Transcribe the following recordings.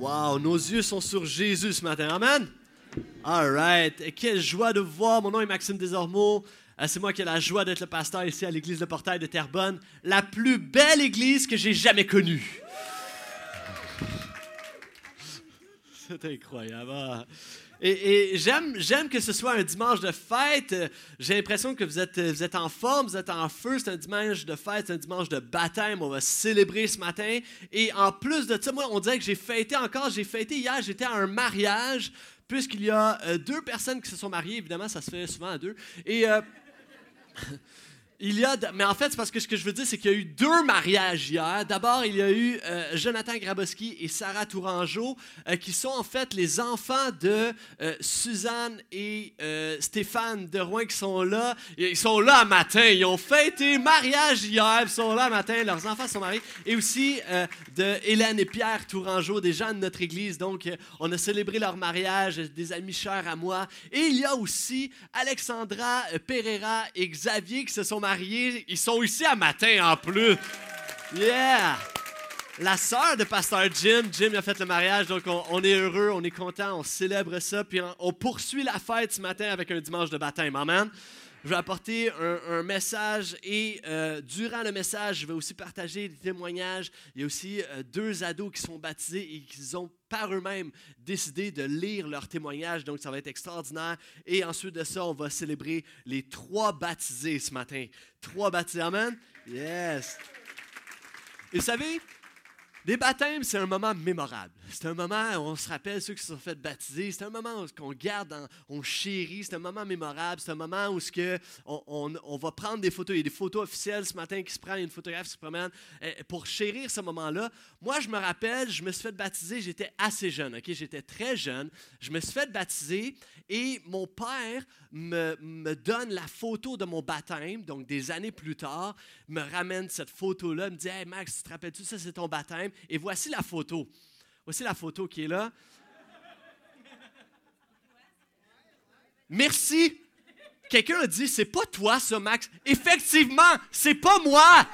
Wow, nos yeux sont sur Jésus ce matin. Amen. All right. Quelle joie de vous voir. Mon nom est Maxime Desormeaux. Euh, C'est moi qui ai la joie d'être le pasteur ici à l'église de Portail de Terrebonne, la plus belle église que j'ai jamais connue. C'est incroyable. Et, j'aime, que ce soit un dimanche de fête. J'ai l'impression que vous êtes, vous êtes en forme, vous êtes en feu. C'est un dimanche de fête, c'est un dimanche de baptême. On va célébrer ce matin. Et en plus de ça, moi, on dirait que j'ai fêté encore. J'ai fêté hier, j'étais à un mariage, puisqu'il y a euh, deux personnes qui se sont mariées. Évidemment, ça se fait souvent à deux. Et. euh, Il y a, mais en fait, c'est parce que ce que je veux dire, c'est qu'il y a eu deux mariages hier. D'abord, il y a eu euh, Jonathan Grabowski et Sarah Tourangeau, euh, qui sont en fait les enfants de euh, Suzanne et Stéphane de Rouen qui sont là. Ils sont là matin. Ils ont fêté mariage hier. Ils sont là matin. Leurs enfants sont mariés. Et aussi de Hélène et Pierre Tourangeau, des gens de notre église. Donc, on a célébré leur mariage, des amis chers à moi. Et il y a aussi Alexandra Pereira et Xavier qui se sont mariés. Ils sont ici à matin en plus. Yeah! La sœur de Pasteur Jim, Jim a fait le mariage, donc on, est heureux, on est content, on célèbre ça, puis on, on poursuit la fête ce matin avec un dimanche de baptême. Amen. Je vais apporter un, message et euh, durant le message, je vais aussi partager des témoignages. Il y a aussi euh, deux ados qui sont baptisés et qui ont par eux-mêmes décidé de lire leurs témoignages, donc ça va être extraordinaire. Et ensuite de ça, on va célébrer les trois baptisés ce matin. Trois baptisés, amen? Yes! Et vous savez, les baptêmes, c'est un moment mémorable. C'est un moment où on se rappelle ceux qui se sont fait baptiser. C'est un moment où on garde, on chérit. C'est un moment mémorable. C'est un moment où ce que on, va prendre des photos. Il y a des photos officielles ce matin qui se prennent. Il y a une photographe qui se promène euh, pour chérir ce moment-là. Moi, je me rappelle, je me suis fait baptiser. J'étais assez jeune. ok? J'étais très jeune. Je me suis fait baptiser et mon père me, me donne la photo de mon baptême. Donc, des années plus tard, me ramène cette photo-là. Me dit Hey Max, tu te rappelles-tu, ça c'est ton baptême Et voici la photo. Voici la photo qui est là. Merci. Quelqu'un a dit, c'est pas toi ça, Max. Effectivement, c'est pas moi.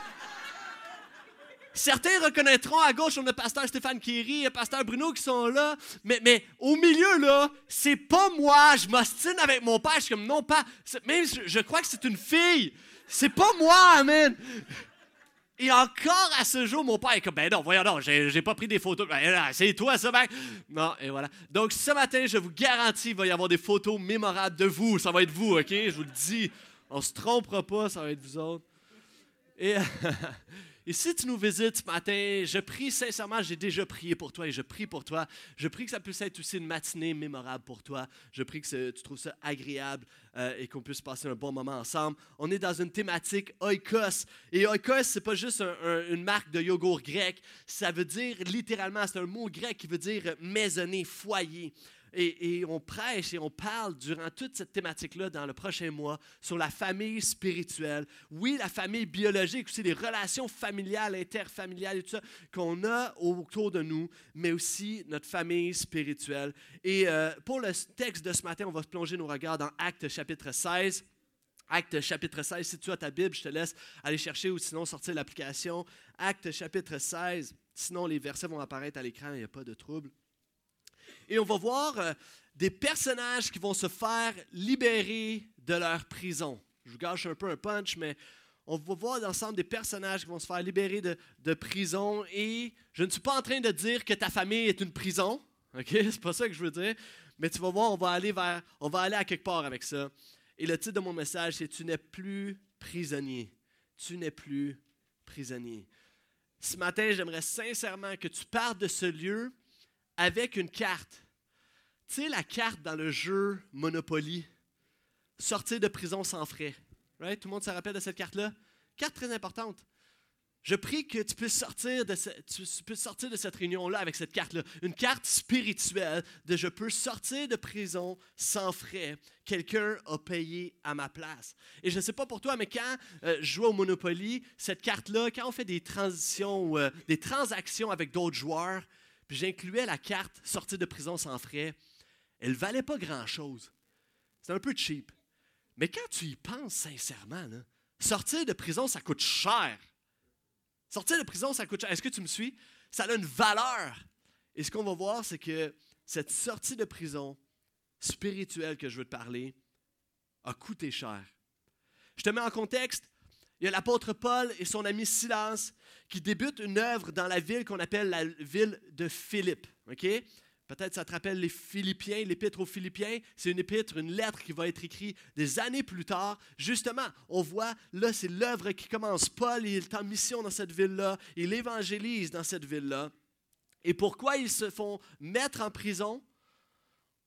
Certains reconnaîtront à gauche, on a pasteur Stéphane Kéry et pasteur Bruno qui sont là, mais, au milieu, là, c'est pas moi. Je m'ostine avec mon père. Je suis comme, non, pas. Même, je, je crois que c'est une fille. C'est pas moi, amen. Et encore à ce jour, mon père est comme, ben non, voyons non, j'ai pas pris des photos. Ben c'est toi, ça, ben. Non, et voilà. Donc, ce matin, je vous garantis, il va y avoir des photos mémorables de vous. Ça va être vous, OK? Je vous le dis. On se trompera pas, ça va être vous autres. Et, et si tu nous visites ce matin, je prie sincèrement, j'ai déjà prié pour toi et je prie pour toi. Je prie que ça puisse être aussi une matinée mémorable pour toi. Je prie que tu trouves ça agréable euh, et qu'on puisse passer un bon moment ensemble. On est dans une thématique oikos. Et oikos, c'est pas juste un- un- une marque de yogourt grec. Ça veut dire littéralement, c'est un mot grec qui veut dire maisonnée, foyer. Et, on prêche et on parle durant toute cette thématique-là dans le prochain mois sur la famille spirituelle. Oui, la famille biologique, aussi les relations familiales, interfamiliales et tout ça qu'on a autour de nous, mais aussi notre famille spirituelle. Et euh, pour le texte de ce matin, on va plonger nos regards dans Actes chapitre 16. Acte chapitre 16, si tu as ta Bible, je te laisse aller chercher ou sinon sortir l'application. Acte chapitre 16, sinon les versets vont apparaître à l'écran, il n'y a pas de trouble. Et on va voir euh, des personnages qui vont se faire libérer de leur prison. Je vous gâche un peu un punch, mais on va voir l'ensemble des personnages qui vont se faire libérer de, de prison. Et je ne suis pas en train de dire que ta famille est une prison. OK? C'est pas ça que je veux dire. Mais tu vas voir, on va aller vers, on va aller à quelque part avec ça. Et le titre de mon message, c'est Tu n'es plus prisonnier. Tu n'es plus prisonnier. Ce matin, j'aimerais sincèrement que tu partes de ce lieu avec une carte. Tu sais, la carte dans le jeu Monopoly, sortir de prison sans frais. Right? Tout le monde se rappelle de cette carte-là? Carte très importante. Je prie que tu puisses sortir de, ce- tu puisses sortir de cette réunion-là avec cette carte-là. Une carte spirituelle de je peux sortir de prison sans frais. Quelqu'un a payé à ma place. Et je ne sais pas pour toi, mais quand euh, je jouais au Monopoly, cette carte-là, quand on fait des transitions, euh, des transactions avec d'autres joueurs, puis j'incluais la carte sortir de prison sans frais, elle valait pas grand-chose. C'est un peu cheap. Mais quand tu y penses sincèrement, sortir de prison, ça coûte cher. Sortir de prison, ça coûte cher. Est-ce que tu me suis? Ça a une valeur. Et ce qu'on va voir, c'est que cette sortie de prison spirituelle que je veux te parler a coûté cher. Je te mets en contexte. Il y a l'apôtre Paul et son ami Silas qui débutent une œuvre dans la ville qu'on appelle la ville de Philippe. Peut-être ça te rappelle les Philippiens, l'épître aux Philippiens. C'est une épître, une lettre qui va être écrite des années plus tard. Justement, on voit, là, c'est l'œuvre qui commence. Paul, il est en mission dans cette ville-là. Il évangélise dans cette ville-là. Et pourquoi ils se font mettre en prison?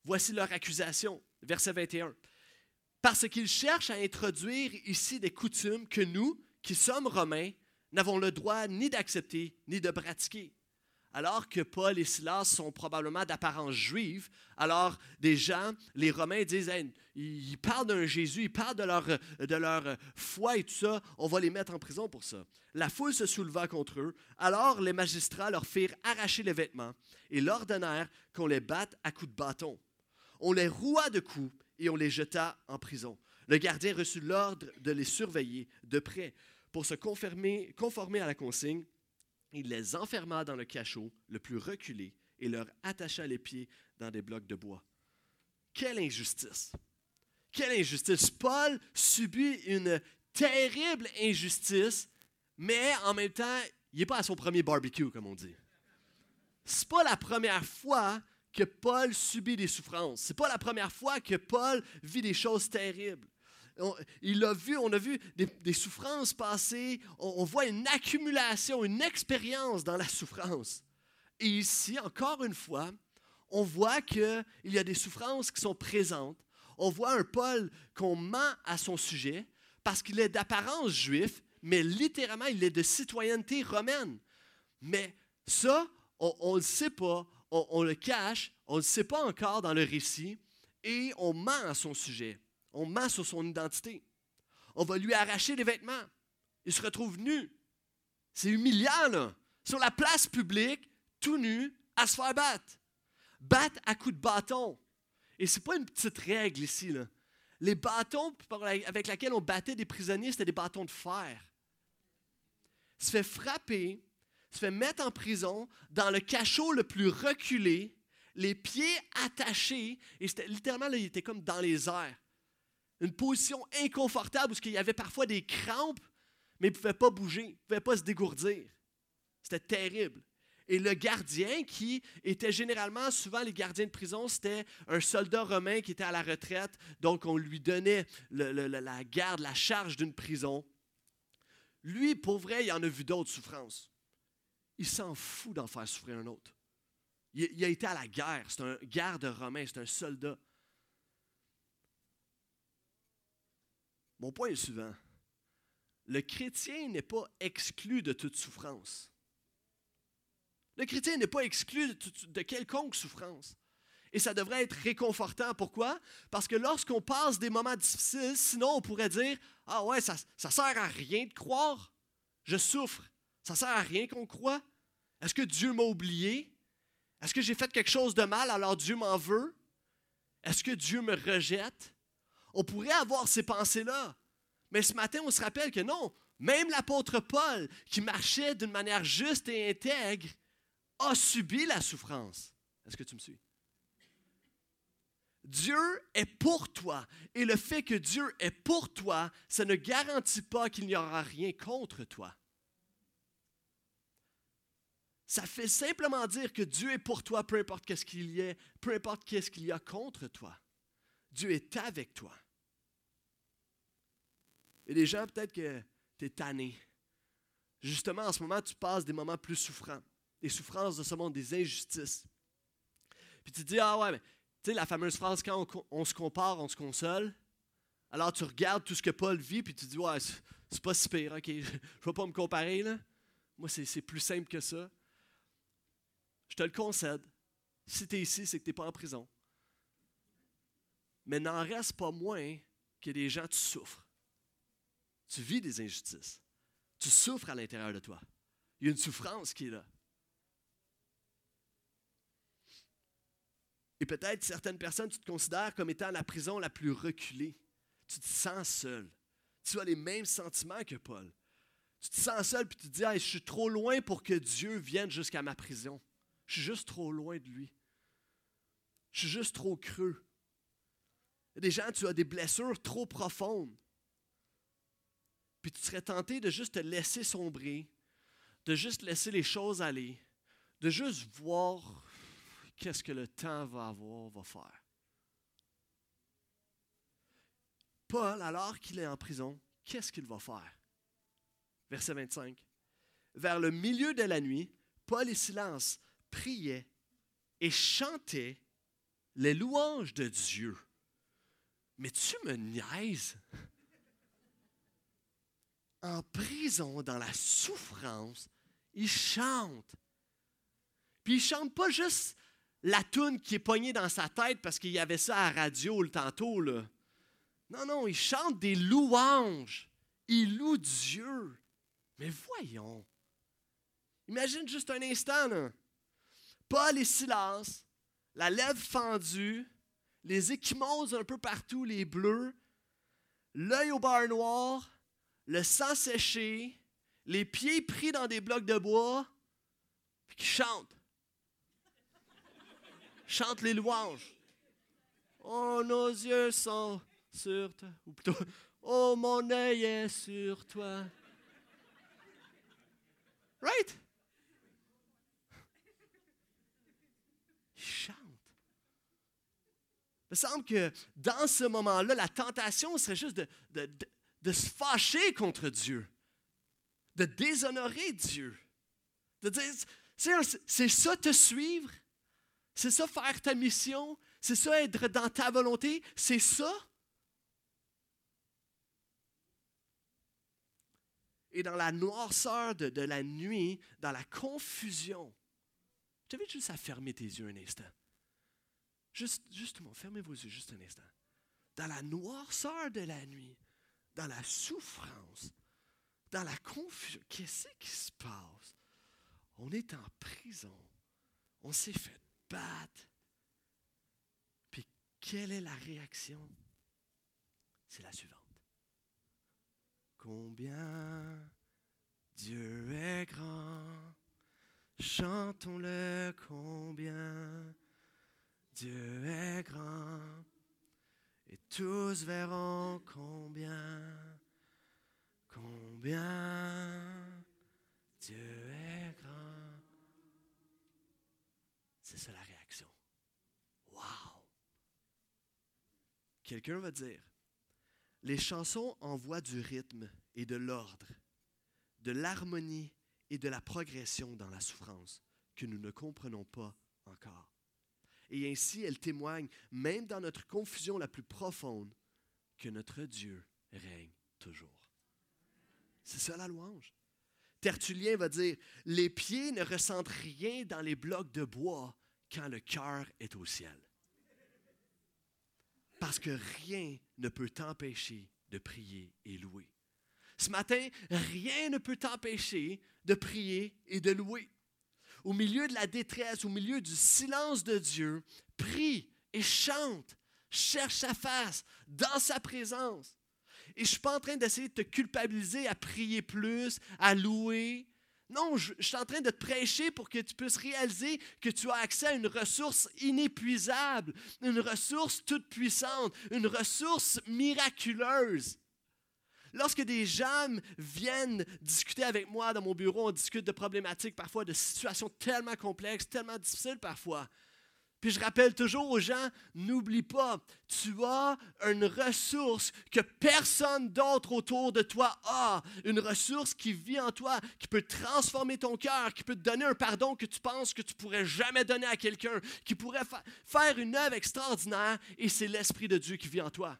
Voici leur accusation. Verset 21. Parce qu'ils cherchent à introduire ici des coutumes que nous, qui sommes romains, n'avons le droit ni d'accepter ni de pratiquer alors que Paul et Silas sont probablement d'apparence juive, alors des gens, les Romains disent, ils parlent d'un Jésus, ils parlent de leur, de leur foi et tout ça, on va les mettre en prison pour ça. La foule se souleva contre eux, alors les magistrats leur firent arracher les vêtements et l'ordonnèrent qu'on les batte à coups de bâton. On les roua de coups et on les jeta en prison. Le gardien reçut l'ordre de les surveiller de près pour se conformer, à la consigne il les enferma dans le cachot le plus reculé et leur attacha les pieds dans des blocs de bois. Quelle injustice! Quelle injustice! Paul subit une terrible injustice, mais en même temps, il n'est pas à son premier barbecue, comme on dit. C'est pas la première fois que Paul subit des souffrances. C'est pas la première fois que Paul vit des choses terribles il a vu, on a vu des, souffrances passer, on, voit une accumulation, une expérience dans la souffrance. Et ici, encore une fois, on voit qu'il y a des souffrances qui sont présentes. On voit un Paul qu'on ment à son sujet parce qu'il est d'apparence juif, mais littéralement, il est de citoyenneté romaine. Mais ça, on ne le sait pas, on, le cache, on ne le sait pas encore dans le récit, et on ment à son sujet. On ment sur son identité. On va lui arracher les vêtements. Il se retrouve nu. C'est humiliant, là. Sur la place publique, tout nu, à se faire battre. Battre à coups de bâton. Et ce n'est pas une petite règle ici. Là. Les bâtons avec lesquels on battait des prisonniers, c'était des bâtons de fer. Se fait frapper, se fait mettre en prison dans le cachot le plus reculé, les pieds attachés, et littéralement, là, il était comme dans les airs une position inconfortable où il y avait parfois des crampes, mais il ne pouvait pas bouger, il ne pouvait pas se dégourdir. C'était terrible. Et le gardien, qui était généralement, souvent les gardiens de prison, c'était un soldat romain qui était à la retraite, donc on lui donnait la garde, la charge d'une prison. Lui, pour vrai, il en a vu d'autres souffrances. Il s'en fout d'en faire souffrir un autre. Il, a été à la guerre, c'est un garde romain, c'est un soldat. Mon point est suivant. Le chrétien n'est pas exclu de toute souffrance. Le chrétien n'est pas exclu de, quelconque souffrance. Et ça devrait être réconfortant. Pourquoi? Parce que lorsqu'on passe des moments difficiles, sinon on pourrait dire Ah ouais, ça ne sert à rien de croire. Je souffre. Ça sert à rien qu'on croit. Est-ce que Dieu m'a oublié? Est-ce que j'ai fait quelque chose de mal alors Dieu m'en veut? Est-ce que Dieu me rejette? On pourrait avoir ces pensées-là. Mais ce matin, on se rappelle que non, même l'apôtre Paul, qui marchait d'une manière juste et intègre, a subi la souffrance. Est-ce que tu me suis? Dieu est pour toi. Et le fait que Dieu est pour toi, ça ne garantit pas qu'il n'y aura rien contre toi. Ça fait simplement dire que Dieu est pour toi, peu importe qu'est-ce qu'il y ait, peu importe qu'est-ce qu'il y a contre toi. Dieu est avec toi. Et des gens, peut-être que tu es tanné. Justement, en ce moment, tu passes des moments plus souffrants. Des souffrances de ce monde, des injustices. Puis tu te dis, ah ouais, mais tu sais, la fameuse phrase, quand on, se compare, on se console. Alors tu regardes tout ce que Paul vit, puis tu te dis, ouais, c'est pas si pire, ok, je ne vais pas me comparer, là. Moi, c'est plus simple que ça. Je te le concède. Si tu es ici, c'est que tu n'es pas en prison. Mais n'en reste pas moins que des gens, tu souffres. Tu vis des injustices. Tu souffres à l'intérieur de toi. Il y a une souffrance qui est là. Et peut-être certaines personnes, tu te considères comme étant la prison la plus reculée. Tu te sens seul. Tu as les mêmes sentiments que Paul. Tu te sens seul puis tu te dis, je suis trop loin pour que Dieu vienne jusqu'à ma prison. Je suis juste trop loin de lui. Je suis juste trop creux. Il des gens, tu as des blessures trop profondes. Puis tu serais tenté de juste te laisser sombrer, de juste laisser les choses aller, de juste voir qu'est-ce que le temps va avoir, va faire. Paul, alors qu'il est en prison, qu'est-ce qu'il va faire? Verset 25. Vers le milieu de la nuit, Paul et Silence priaient et chantaient les louanges de Dieu. Mais tu me niaises? En prison, dans la souffrance, ils chantent. Puis ils chantent pas juste la toune qui est poignée dans sa tête parce qu'il y avait ça à radio le tantôt. Là. Non, non, ils chantent des louanges. Ils louent Dieu. Mais voyons. Imagine juste un instant. Paul et Silas, la lèvre fendue, les échymoses un peu partout, les bleus, l'œil au bar noir, le sang séché, les pieds pris dans des blocs de bois, puis qui chantent. Chantent les louanges. Oh, nos yeux sont sur toi. Ou plutôt, oh, mon œil est sur toi. Right? Chante. Il me semble que dans ce moment-là, la tentation serait juste de, se fâcher contre Dieu, de déshonorer Dieu, de dire, c'est ça te suivre, c'est ça faire ta mission, c'est ça être dans ta volonté, c'est ça? et dans la noirceur de, la nuit, dans la confusion. T'invite juste à fermer tes yeux un instant? Juste, justement, fermez vos yeux juste un instant. Dans la noirceur de la nuit, dans la souffrance, dans la confusion, qu'est-ce qui se passe? On est en prison. On s'est fait battre. Puis quelle est la réaction? C'est la suivante. Combien Dieu est grand, chantons-le combien Dieu est grand, et tous verront combien, combien Dieu est grand. C'est ça la réaction. Wow! Quelqu'un va dire, les chansons envoient du rythme et de l'ordre, de l'harmonie et de la progression dans la souffrance que nous ne comprenons pas encore. Et ainsi, elles témoignent, même dans notre confusion la plus profonde, que notre Dieu règne toujours. C'est ça la louange. Tertullien va dire, les pieds ne ressentent rien dans les blocs de bois quand le cœur est au ciel. Parce que rien ne peut t'empêcher de prier et louer. Ce matin, rien ne peut t'empêcher de prier et de louer. Au milieu de la détresse, au milieu du silence de Dieu, prie et chante, cherche sa face, dans sa présence. Et je ne suis pas en train d'essayer de te culpabiliser à prier plus, à louer, non, je, suis en train de te prêcher pour que tu puisses réaliser que tu as accès à une ressource inépuisable, une ressource toute puissante, une ressource miraculeuse. Lorsque des gens viennent discuter avec moi dans mon bureau, on discute de problématiques parfois, de situations tellement complexes, tellement difficiles parfois. Puis je rappelle toujours aux gens, n'oublie pas, tu as une ressource que personne d'autre autour de toi a. Une ressource qui vit en toi, qui peut transformer ton cœur, qui peut te donner un pardon que tu penses que tu pourrais jamais donner à quelqu'un, qui pourrait faire une œuvre extraordinaire, et c'est l'Esprit de Dieu qui vit en toi.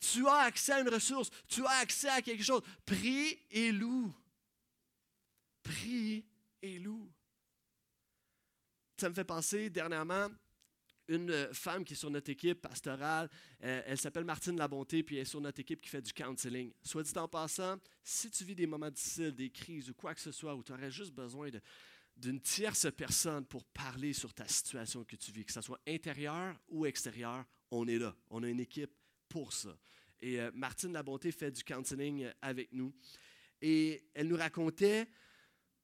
Tu as accès à une ressource, tu as accès à quelque chose. Prie et loue. Prie et loue ça me fait penser dernièrement une femme qui est sur notre équipe pastorale. Euh, elle s'appelle Martine Labonté, puis elle est sur notre équipe qui fait du counseling. Soit dit en passant, si tu vis des moments difficiles, des crises ou quoi que ce soit, où tu aurais juste besoin d'une tierce personne pour parler sur ta situation que tu vis, que ce soit intérieur ou extérieur, on est là. On a une équipe pour ça. Et euh, Martine Labonté fait du counseling avec nous. Et elle nous racontait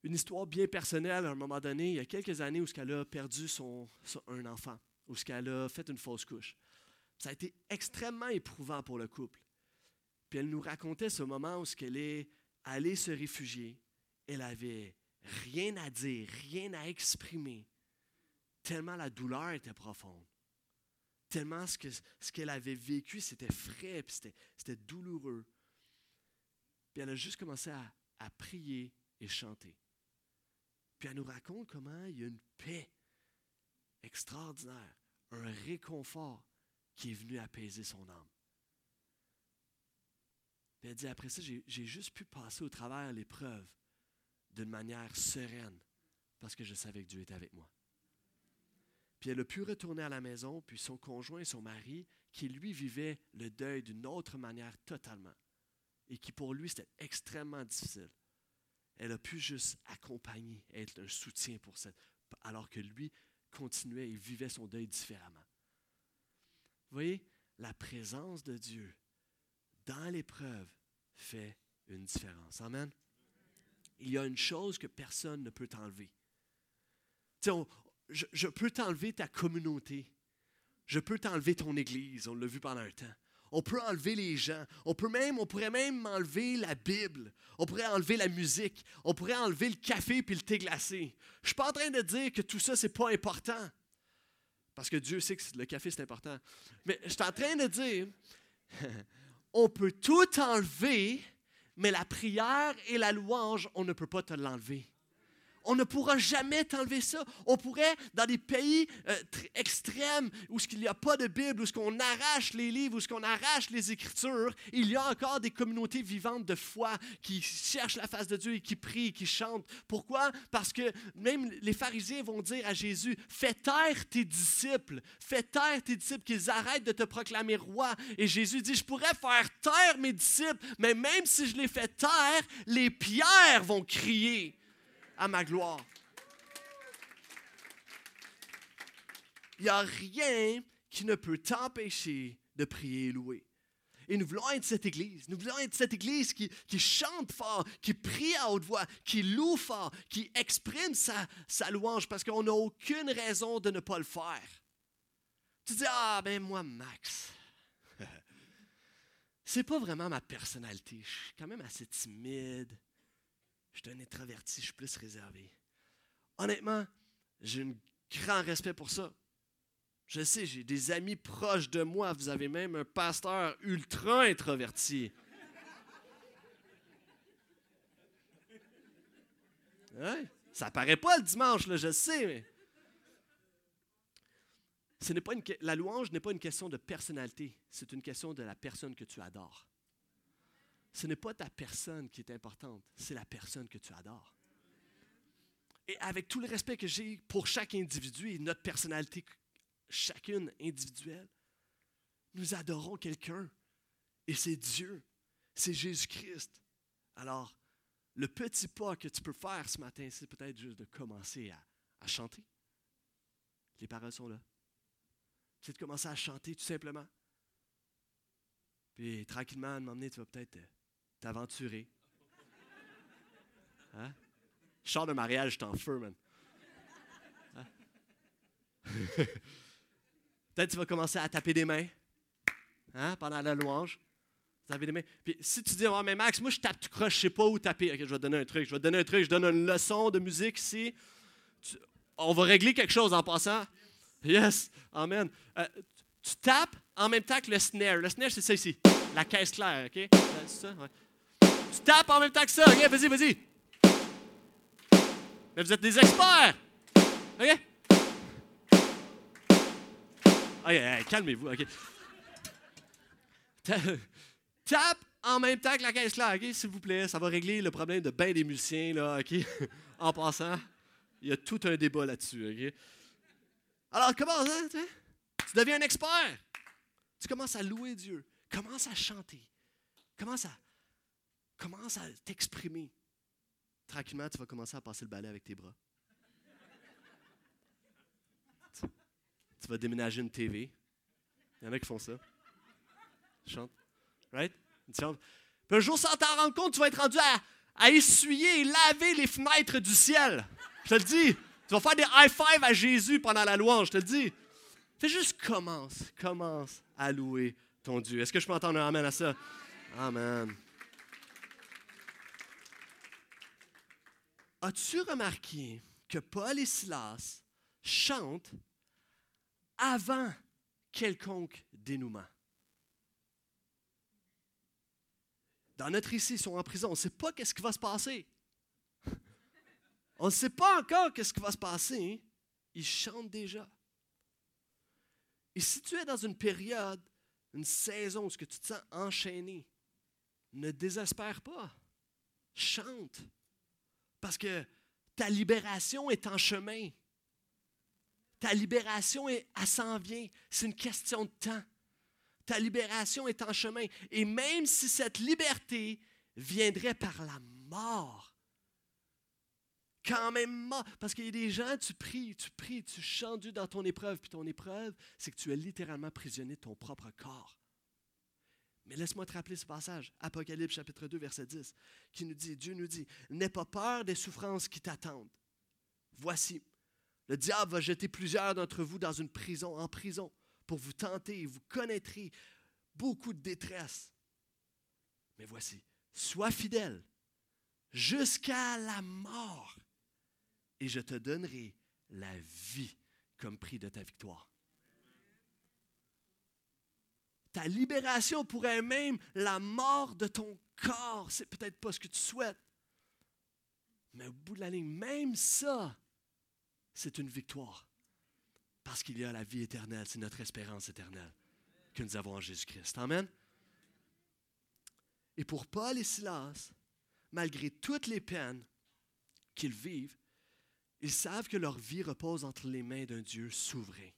une histoire bien personnelle à un moment donné, il y a quelques années où elle a perdu son, un enfant, où elle a fait une fausse couche. Ça a été extrêmement éprouvant pour le couple. Puis elle nous racontait ce moment où elle est allée se réfugier. Elle avait rien à dire, rien à exprimer, tellement la douleur était profonde. Tellement ce qu'elle avait vécu, c'était frais, puis c'était douloureux. Puis elle a juste commencé à, à prier et chanter. Puis elle nous raconte comment il y a une paix extraordinaire, un réconfort qui est venu apaiser son âme. Puis elle dit, après ça, j'ai juste pu passer au travers l'épreuve d'une manière sereine parce que je savais que Dieu était avec moi. Puis elle a pu retourner à la maison, puis son conjoint et son mari, qui lui vivait le deuil d'une autre manière totalement, et qui pour lui c'était extrêmement difficile elle a pu juste accompagner, être un soutien pour cette, alors que lui continuait et vivait son deuil différemment. Vous voyez, la présence de Dieu dans l'épreuve fait une différence. Amen. Il y a une chose que personne ne peut t'enlever. Je, peux t'enlever ta communauté. Je peux t'enlever ton Église. On l'a vu pendant un temps. On peut enlever les gens. On, peut on pourrait même enlever la Bible. On pourrait enlever la musique. On pourrait enlever le café puis le thé glacé. Je ne suis pas en train de dire que tout ça, ce n'est pas important. Parce que Dieu sait que le café, c'est important. Mais je suis en train de dire, on peut tout enlever, mais la prière et la louange, on ne peut pas te l'enlever on ne pourra jamais t'enlever ça. On pourrait, dans des pays euh, extrêmes où il n'y a pas de Bible, où ce qu'on arrache les livres, où ce qu'on arrache les Écritures, il y a encore des communautés vivantes de foi qui cherchent la face de Dieu et qui prient, qui chantent. Pourquoi? Parce que même les pharisiens vont dire à Jésus, fais taire tes disciples, fais taire tes disciples, qu'ils arrêtent de te proclamer roi. Et Jésus dit, je pourrais faire taire mes disciples, mais même si je les fais taire, les pierres vont crier à ma gloire. Il n'y a rien qui ne peut t'empêcher de prier et louer. Et nous voulons être cette Église. Nous voulons être cette Église qui, chante fort, qui prie à haute voix, qui loue fort, qui exprime sa, louange parce qu'on n'a aucune raison de ne pas le faire. Tu dis, ah ben moi, Max, c'est pas vraiment ma personnalité. Je suis quand même assez timide. Je suis un introverti, je suis plus réservé. Honnêtement, j'ai un grand respect pour ça. Je sais, j'ai des amis proches de moi. Vous avez même un pasteur ultra introverti. Hein? Ça paraît pas le dimanche, je sais. Ce n'est pas une, la louange n'est pas une question de personnalité, c'est une question de la personne que tu adores ce n'est pas ta personne qui est importante, c'est la personne que tu adores. Et avec tout le respect que j'ai pour chaque individu et notre personnalité, chacune individuelle, nous adorons quelqu'un. Et c'est Dieu, c'est Jésus-Christ. Alors, le petit pas que tu peux faire ce matin, c'est peut-être juste de commencer à, chanter. Les paroles sont là. C'est de commencer à chanter tout simplement. Puis tranquillement, à un tu vas peut-être t'aventurer. Hein? Char de mariage, je t'en feu, man. Hein? Peut-être tu vas commencer à taper des mains hein, pendant la louange. Taper des mains. Puis si tu dis, oh, mais Max, moi je tape tu croches, je sais pas où taper. Ok, je vais te donner un truc. Je vais te donner un truc. Je donne une leçon de musique ici. on va régler quelque chose en passant. Yes, amen. Euh, tu tapes en même temps que le snare. Le snare, c'est ça ici. La caisse claire, OK? C'est ça? Ouais. Tu en même temps que ça. OK, vas-y, vas-y. Mais vous êtes des experts. OK? Calmez-vous. OK. Tape en même temps que la caisse claire, OK, s'il vous plaît. Ça va régler le problème de bien des musiciens, là, OK? en passant, il y a tout un débat là-dessus, OK? Alors, commence, hein, tu deviens un expert. Tu commences à louer Dieu. Commence à chanter. Commence à Commence à t'exprimer. Tranquillement, tu vas commencer à passer le balai avec tes bras. tu, vas déménager une TV. Il y en a qui font ça. Chante. Right? Puis un jour, sans t'en rendre compte, tu vas être rendu à, à essuyer et laver les fenêtres du ciel. Je te le dis. Tu vas faire des high five à Jésus pendant la louange, je te le dis. Fais juste commence, commence à louer ton Dieu. Est-ce que je peux entendre un amen à ça? Amen. As-tu remarqué que Paul et Silas chantent avant quelconque dénouement? Dans notre ici, ils sont en prison. On ne sait pas qu'est-ce qui va se passer. On ne sait pas encore qu'est-ce qui va se passer. Ils chantent déjà. Et si tu es dans une période, une saison où tu te sens enchaîné, ne désespère pas. Chante. Parce que ta libération est en chemin. Ta libération, est, elle s'en vient. C'est une question de temps. Ta libération est en chemin. Et même si cette liberté viendrait par la mort, quand même mort, parce qu'il y a des gens, tu pries, tu pries, tu chantes dans ton épreuve, puis ton épreuve, c'est que tu es littéralement prisonnier de ton propre corps. Mais laisse-moi te rappeler ce passage, Apocalypse chapitre 2, verset 10, qui nous dit, Dieu nous dit, n'aie pas peur des souffrances qui t'attendent. Voici, le diable va jeter plusieurs d'entre vous dans une prison, en prison, pour vous tenter et vous connaîtrez beaucoup de détresse. Mais voici, sois fidèle jusqu'à la mort, et je te donnerai la vie comme prix de ta victoire. Ta libération pourrait même la mort de ton corps. C'est peut-être pas ce que tu souhaites. Mais au bout de la ligne, même ça, c'est une victoire. Parce qu'il y a la vie éternelle, c'est notre espérance éternelle que nous avons en Jésus-Christ. Amen. Et pour Paul et Silas, malgré toutes les peines qu'ils vivent, ils savent que leur vie repose entre les mains d'un Dieu souverain.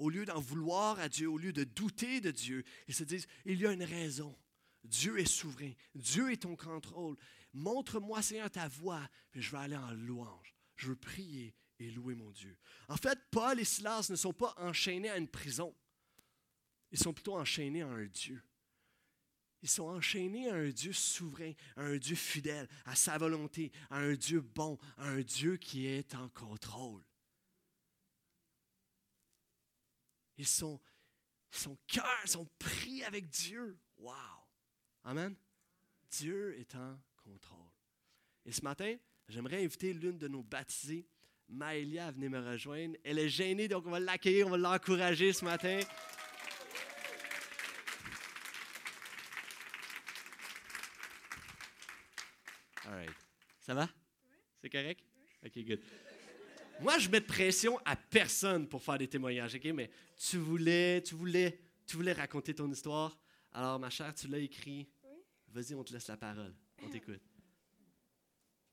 Au lieu d'en vouloir à Dieu, au lieu de douter de Dieu, ils se disent, il y a une raison. Dieu est souverain. Dieu est ton contrôle. Montre-moi, Seigneur, ta voix, puis je vais aller en louange. Je veux prier et louer mon Dieu. En fait, Paul et Silas ne sont pas enchaînés à une prison. Ils sont plutôt enchaînés à un Dieu. Ils sont enchaînés à un Dieu souverain, à un Dieu fidèle, à sa volonté, à un Dieu bon, à un Dieu qui est en contrôle. Ils sont, son cœur sont pris avec Dieu. Wow! Amen. Dieu est en contrôle. Et ce matin, j'aimerais inviter l'une de nos baptisées, Maëlia, à venir me rejoindre. Elle est gênée, donc on va l'accueillir, on va l'encourager ce matin. Ça va? C'est correct? OK, good. Moi, je mets de pression à personne pour faire des témoignages, OK? Mais tu voulais, tu voulais, tu voulais raconter ton histoire. Alors, ma chère, tu l'as écrit. Oui. Vas-y, on te laisse la parole. On t'écoute.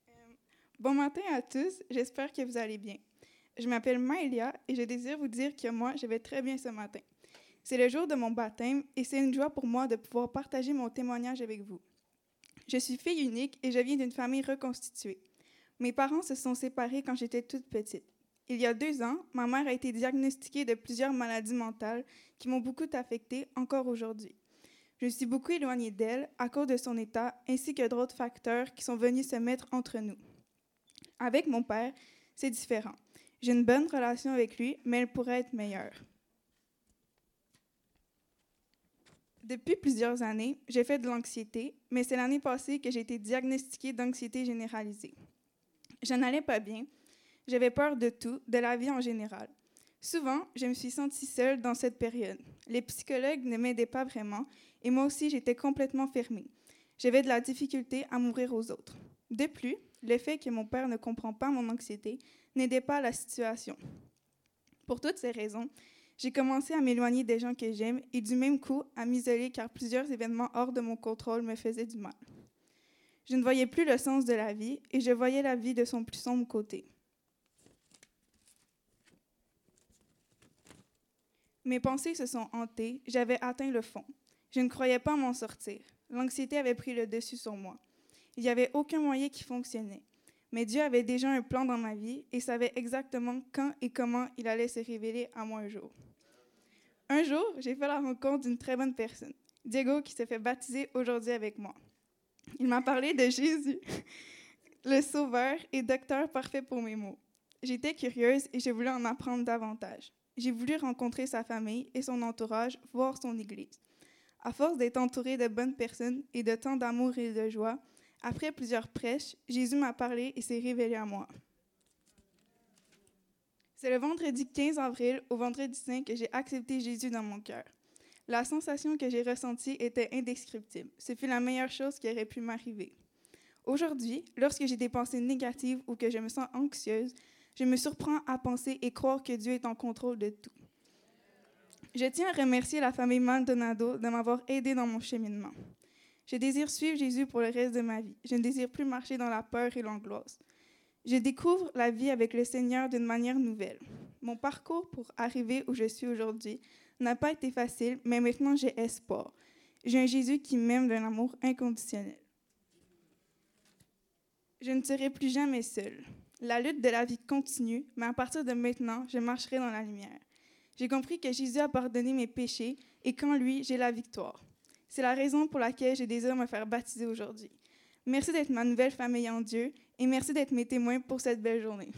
Euh, bon matin à tous. J'espère que vous allez bien. Je m'appelle Maëlia et je désire vous dire que moi, je vais très bien ce matin. C'est le jour de mon baptême et c'est une joie pour moi de pouvoir partager mon témoignage avec vous. Je suis fille unique et je viens d'une famille reconstituée. Mes parents se sont séparés quand j'étais toute petite. Il y a deux ans, ma mère a été diagnostiquée de plusieurs maladies mentales qui m'ont beaucoup affectée encore aujourd'hui. Je suis beaucoup éloignée d'elle à cause de son état ainsi que d'autres facteurs qui sont venus se mettre entre nous. Avec mon père, c'est différent. J'ai une bonne relation avec lui, mais elle pourrait être meilleure. Depuis plusieurs années, j'ai fait de l'anxiété, mais c'est l'année passée que j'ai été diagnostiquée d'anxiété généralisée. Je n'allais pas bien. J'avais peur de tout, de la vie en général. Souvent, je me suis sentie seule dans cette période. Les psychologues ne m'aidaient pas vraiment et moi aussi, j'étais complètement fermée. J'avais de la difficulté à m'ouvrir aux autres. De plus, le fait que mon père ne comprend pas mon anxiété n'aidait pas la situation. Pour toutes ces raisons, j'ai commencé à m'éloigner des gens que j'aime et du même coup à m'isoler car plusieurs événements hors de mon contrôle me faisaient du mal. Je ne voyais plus le sens de la vie et je voyais la vie de son plus sombre côté. Mes pensées se sont hantées, j'avais atteint le fond. Je ne croyais pas m'en sortir. L'anxiété avait pris le dessus sur moi. Il n'y avait aucun moyen qui fonctionnait. Mais Dieu avait déjà un plan dans ma vie et savait exactement quand et comment il allait se révéler à moi un jour. Un jour, j'ai fait la rencontre d'une très bonne personne, Diego, qui se fait baptiser aujourd'hui avec moi. Il m'a parlé de Jésus, le Sauveur et docteur parfait pour mes maux. J'étais curieuse et je voulais en apprendre davantage. J'ai voulu rencontrer sa famille et son entourage, voir son Église. À force d'être entourée de bonnes personnes et de tant d'amour et de joie, après plusieurs prêches, Jésus m'a parlé et s'est révélé à moi. C'est le vendredi 15 avril au vendredi 5 que j'ai accepté Jésus dans mon cœur. La sensation que j'ai ressentie était indescriptible. Ce fut la meilleure chose qui aurait pu m'arriver. Aujourd'hui, lorsque j'ai des pensées négatives ou que je me sens anxieuse, je me surprends à penser et croire que Dieu est en contrôle de tout. Je tiens à remercier la famille Maldonado de m'avoir aidé dans mon cheminement. Je désire suivre Jésus pour le reste de ma vie. Je ne désire plus marcher dans la peur et l'angoisse. Je découvre la vie avec le Seigneur d'une manière nouvelle. Mon parcours pour arriver où je suis aujourd'hui n'a pas été facile, mais maintenant j'ai espoir. J'ai un Jésus qui m'aime d'un amour inconditionnel. Je ne serai plus jamais seule. La lutte de la vie continue, mais à partir de maintenant, je marcherai dans la lumière. J'ai compris que Jésus a pardonné mes péchés et qu'en lui, j'ai la victoire. C'est la raison pour laquelle j'ai désiré me faire baptiser aujourd'hui. Merci d'être ma nouvelle famille en Dieu et merci d'être mes témoins pour cette belle journée.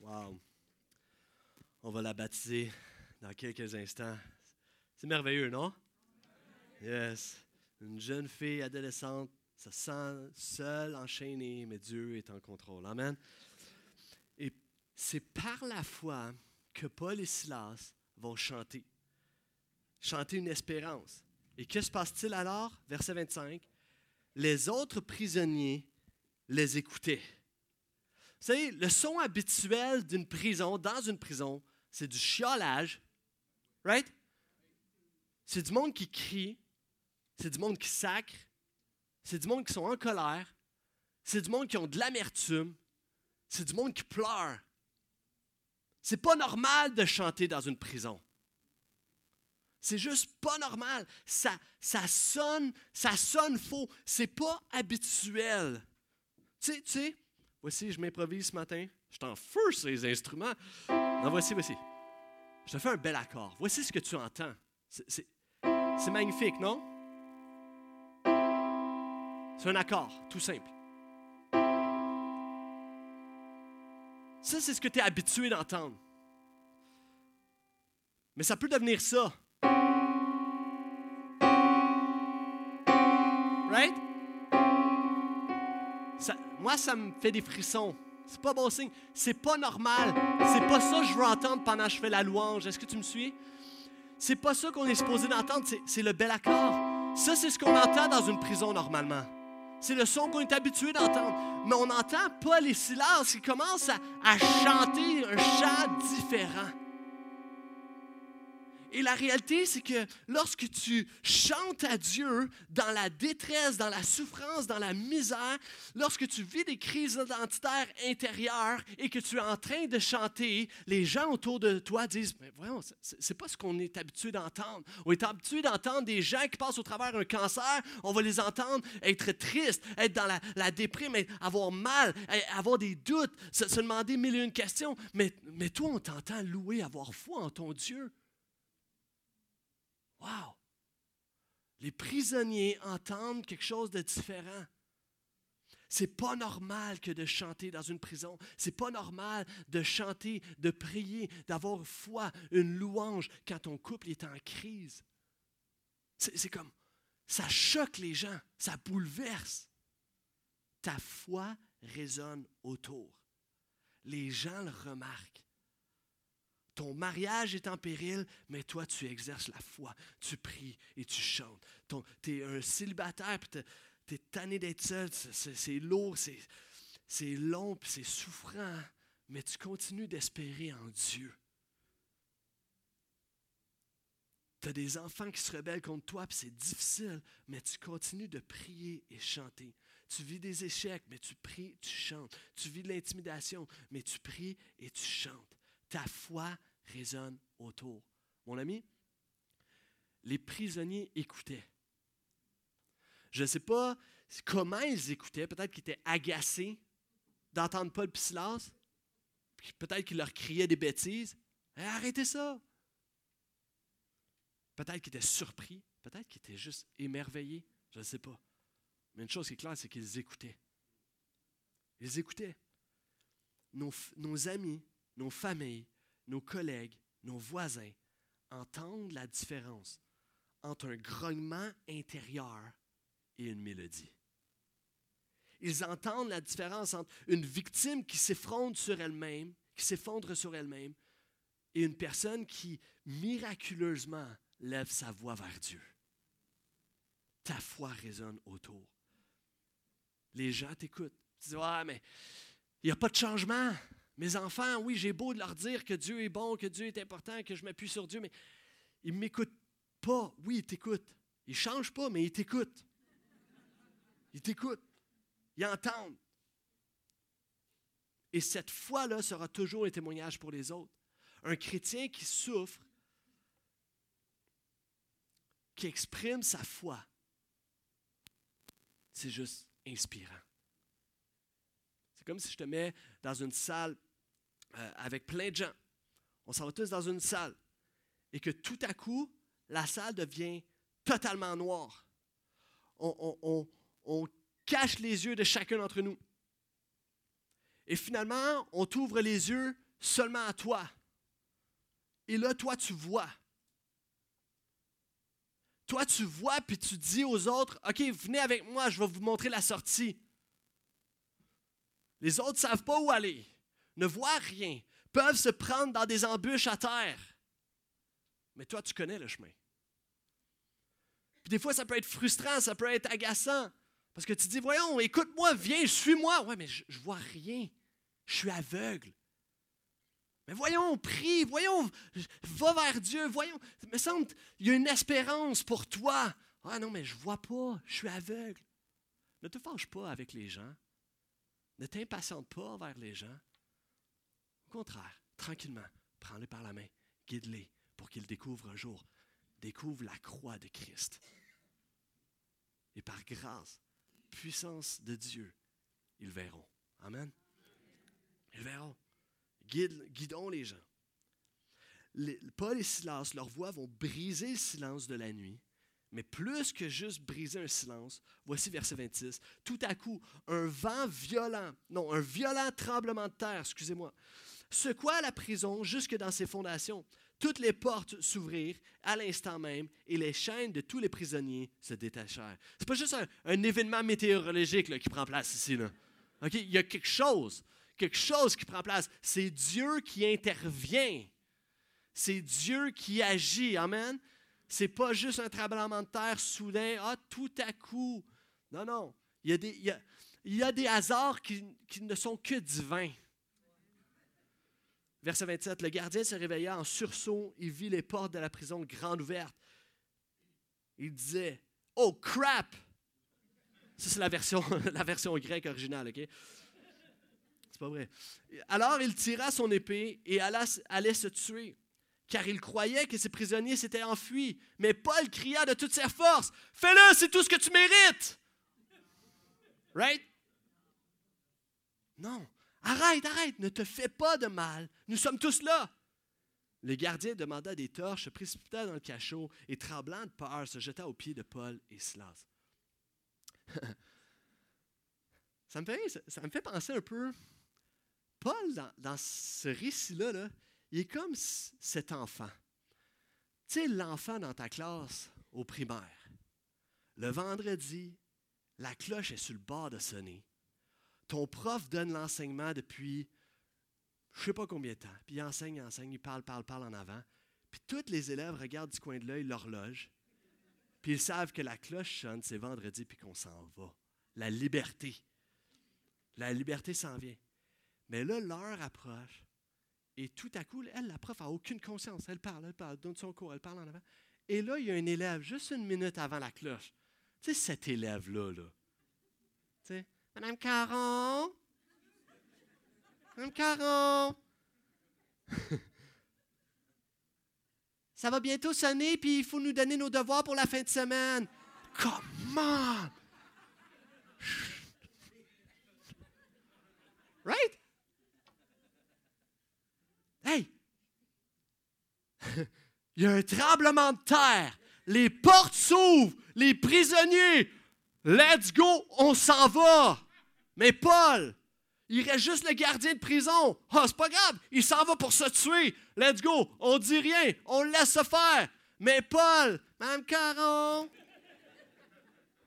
Wow. On va la dans quelques instants. C'est merveilleux, non? Yes. Une jeune fille adolescente se sent seule, enchaînée, mais Dieu est en contrôle. Amen. Et c'est par la foi que Paul et Silas vont chanter. Chanter une espérance. Et que se passe-t-il alors? Verset 25. Les autres prisonniers les écoutaient. Vous savez, le son habituel d'une prison, dans une prison, c'est du chiolage. Right? C'est du monde qui crie. C'est du monde qui sacre. C'est du monde qui sont en colère. C'est du monde qui ont de l'amertume. C'est du monde qui pleure. C'est pas normal de chanter dans une prison. C'est juste pas normal. Ça, ça sonne, ça sonne faux. C'est pas habituel. Tu sais, tu sais, voici, je m'improvise ce matin. Je sur les instruments. Non, voici, voici. Je fais un bel accord. Voici ce que tu entends. C'est magnifique, non? C'est un accord, tout simple. Ça, c'est ce que tu es habitué d'entendre. Mais ça peut devenir ça. Right? moi, ça me fait des frissons. C'est pas bon signe. C'est pas normal. C'est pas ça que je veux entendre pendant que je fais la louange. Est-ce que tu me suis? C'est pas ça qu'on est supposé d'entendre. C'est le bel accord. Ça, c'est ce qu'on entend dans une prison normalement. C'est le son qu'on est habitué d'entendre. Mais on entend pas les silences qui commencent à chanter un chant différent. Et la réalité, c'est que lorsque tu chantes à Dieu dans la détresse, dans la souffrance, dans la misère, lorsque tu vis des crises identitaires intérieures et que tu es en train de chanter, les gens autour de toi disent Mais voyons, c'est pas ce qu'on est habitué d'entendre. On est habitué d'entendre des gens qui passent au travers d'un cancer, on va les entendre être tristes, être dans la, la déprime, avoir mal, avoir des doutes, se, se demander mille et une questions. Mais, mais toi, on t'entend louer, avoir foi en ton Dieu. Wow! Les prisonniers entendent quelque chose de différent. C'est pas normal que de chanter dans une prison. C'est pas normal de chanter, de prier, d'avoir foi, une louange quand ton couple est en crise. C'est comme, ça choque les gens, ça bouleverse. Ta foi résonne autour. Les gens le remarquent. Ton mariage est en péril, mais toi, tu exerces la foi. Tu pries et tu chantes. Tu es un célibataire, puis tu es tanné d'être seul. C'est lourd, c'est long, puis c'est souffrant, mais tu continues d'espérer en Dieu. Tu as des enfants qui se rebellent contre toi, puis c'est difficile, mais tu continues de prier et chanter. Tu vis des échecs, mais tu pries, tu chantes. Tu vis de l'intimidation, mais tu pries et tu chantes. Ta foi résonne autour. Mon ami, les prisonniers écoutaient. Je ne sais pas comment ils écoutaient. Peut-être qu'ils étaient agacés d'entendre Paul et. Peut-être qu'ils leur criaient des bêtises. Eh, arrêtez ça! Peut-être qu'ils étaient surpris. Peut-être qu'ils étaient juste émerveillés. Je ne sais pas. Mais une chose qui est claire, c'est qu'ils écoutaient. Ils écoutaient. Nos amis, nos familles, nos collègues, nos voisins entendent la différence entre un grognement intérieur et une mélodie. Ils entendent la différence entre une victime qui s'effondre sur elle-même, qui s'effondre sur elle-même, et une personne qui miraculeusement lève sa voix vers Dieu. Ta foi résonne autour. Les gens t'écoutent. Tu dis, ouais, mais il n'y a pas de changement. Mes enfants, oui, j'ai beau de leur dire que Dieu est bon, que Dieu est important, que je m'appuie sur Dieu, mais ils ne m'écoutent pas. Oui, ils t'écoutent. Ils ne changent pas, mais ils t'écoutent. Ils t'écoutent. Ils entendent. Et cette foi-là sera toujours un témoignage pour les autres. Un chrétien qui souffre, qui exprime sa foi, c'est juste inspirant. C'est comme si je te mets dans une salle euh, avec plein de gens. On s'en va tous dans une salle. Et que tout à coup, la salle devient totalement noire. On, cache les yeux de chacun d'entre nous. Et finalement, on t'ouvre les yeux seulement à toi. Et là, toi, tu vois. Toi, tu vois, puis tu dis aux autres, OK, venez avec moi, je vais vous montrer la sortie. Les autres ne savent pas où aller ne voient rien, peuvent se prendre dans des embûches à terre. Mais toi, tu connais le chemin. Puis des fois, ça peut être frustrant, ça peut être agaçant. Parce que tu dis, voyons, écoute-moi, viens, suis-moi. Ouais, mais je, ne vois rien. Je suis aveugle. Mais voyons, prie, voyons, va vers Dieu, voyons. Il me semble il y a une espérance pour toi. Ah non, mais je vois pas, je suis aveugle. Ne te fâche pas avec les gens. Ne t'impatiente pas vers les gens. Au contraire, tranquillement, prends-les par la main, guide-les pour qu'ils découvrent un jour, découvrent la croix de Christ. Et par grâce, puissance de Dieu, ils verront. Amen. Ils verront. guidons les gens. Paul et Silas, leurs voix vont briser le silence de la nuit. Mais plus que juste briser un silence, voici verset 26. Tout à coup, un vent violent, non, un violent tremblement de terre, excusez-moi, secoua la prison jusque dans ses fondations. Toutes les portes s'ouvrirent à l'instant même et les chaînes de tous les prisonniers se détachèrent. Ce n'est pas juste un, événement météorologique qui prend place ici. Il y a quelque chose, quelque chose qui prend place. C'est Dieu qui intervient. C'est Dieu qui agit. Amen. C'est pas juste un tremblement de terre soudain, ah, tout à coup. Non, non. Il y a des, il y a, des hasards qui, qui ne sont que divins. Verset 27, le gardien se réveilla en sursaut et vit les portes de la prison grandes ouvertes. Il disait, Oh crap! Ça, c'est la version, la version grecque originale, OK? C'est pas vrai. Alors il tira son épée et allait se tuer, car il croyait que ses prisonniers s'étaient enfuis. Mais Paul cria de toutes ses forces Fais-le, c'est tout ce que tu mérites! Right? Non, Arrête, arrête, ne te fais pas de mal. Nous sommes tous là. Le gardien demanda des torches, se précipita dans le cachot et, tremblant de peur, se jeta aux pieds de Paul et Silas. ça, me fait, ça, me fait penser un peu. Paul, dans, ce récit-là, là, il est comme cet enfant. Tu sais, l'enfant dans ta classe au primaire. Le vendredi, la cloche est sur le bord de sonner ton prof donne l'enseignement depuis je ne sais pas combien de temps. Puis il enseigne, il enseigne, il parle, parle, parle en avant. Puis tous les élèves regardent du coin de l'œil l'horloge. Puis ils savent que la cloche sonne, c'est vendredi, puis qu'on s'en va. La liberté. La liberté s'en vient. Mais là, l'heure approche. Et tout à coup, elle, la prof, n'a aucune conscience. Elle parle, elle parle, donne son cours, elle parle en avant. Et là, il y a un élève, juste une minute avant la cloche. Tu sais, cet élève-là, là. Tu sais, Madame Caron? Madame Caron? Ça va bientôt sonner, puis il faut nous donner nos devoirs pour la fin de semaine. Comment Right? Hey Il y a un tremblement de terre. Les portes s'ouvrent. Les prisonniers. Let's go, on s'en va. Mais Paul, il reste juste le gardien de prison. Ah, c'est pas grave, il s'en va pour se tuer. Let's go, on dit rien, on laisse se faire. Mais Paul, Madame Caron,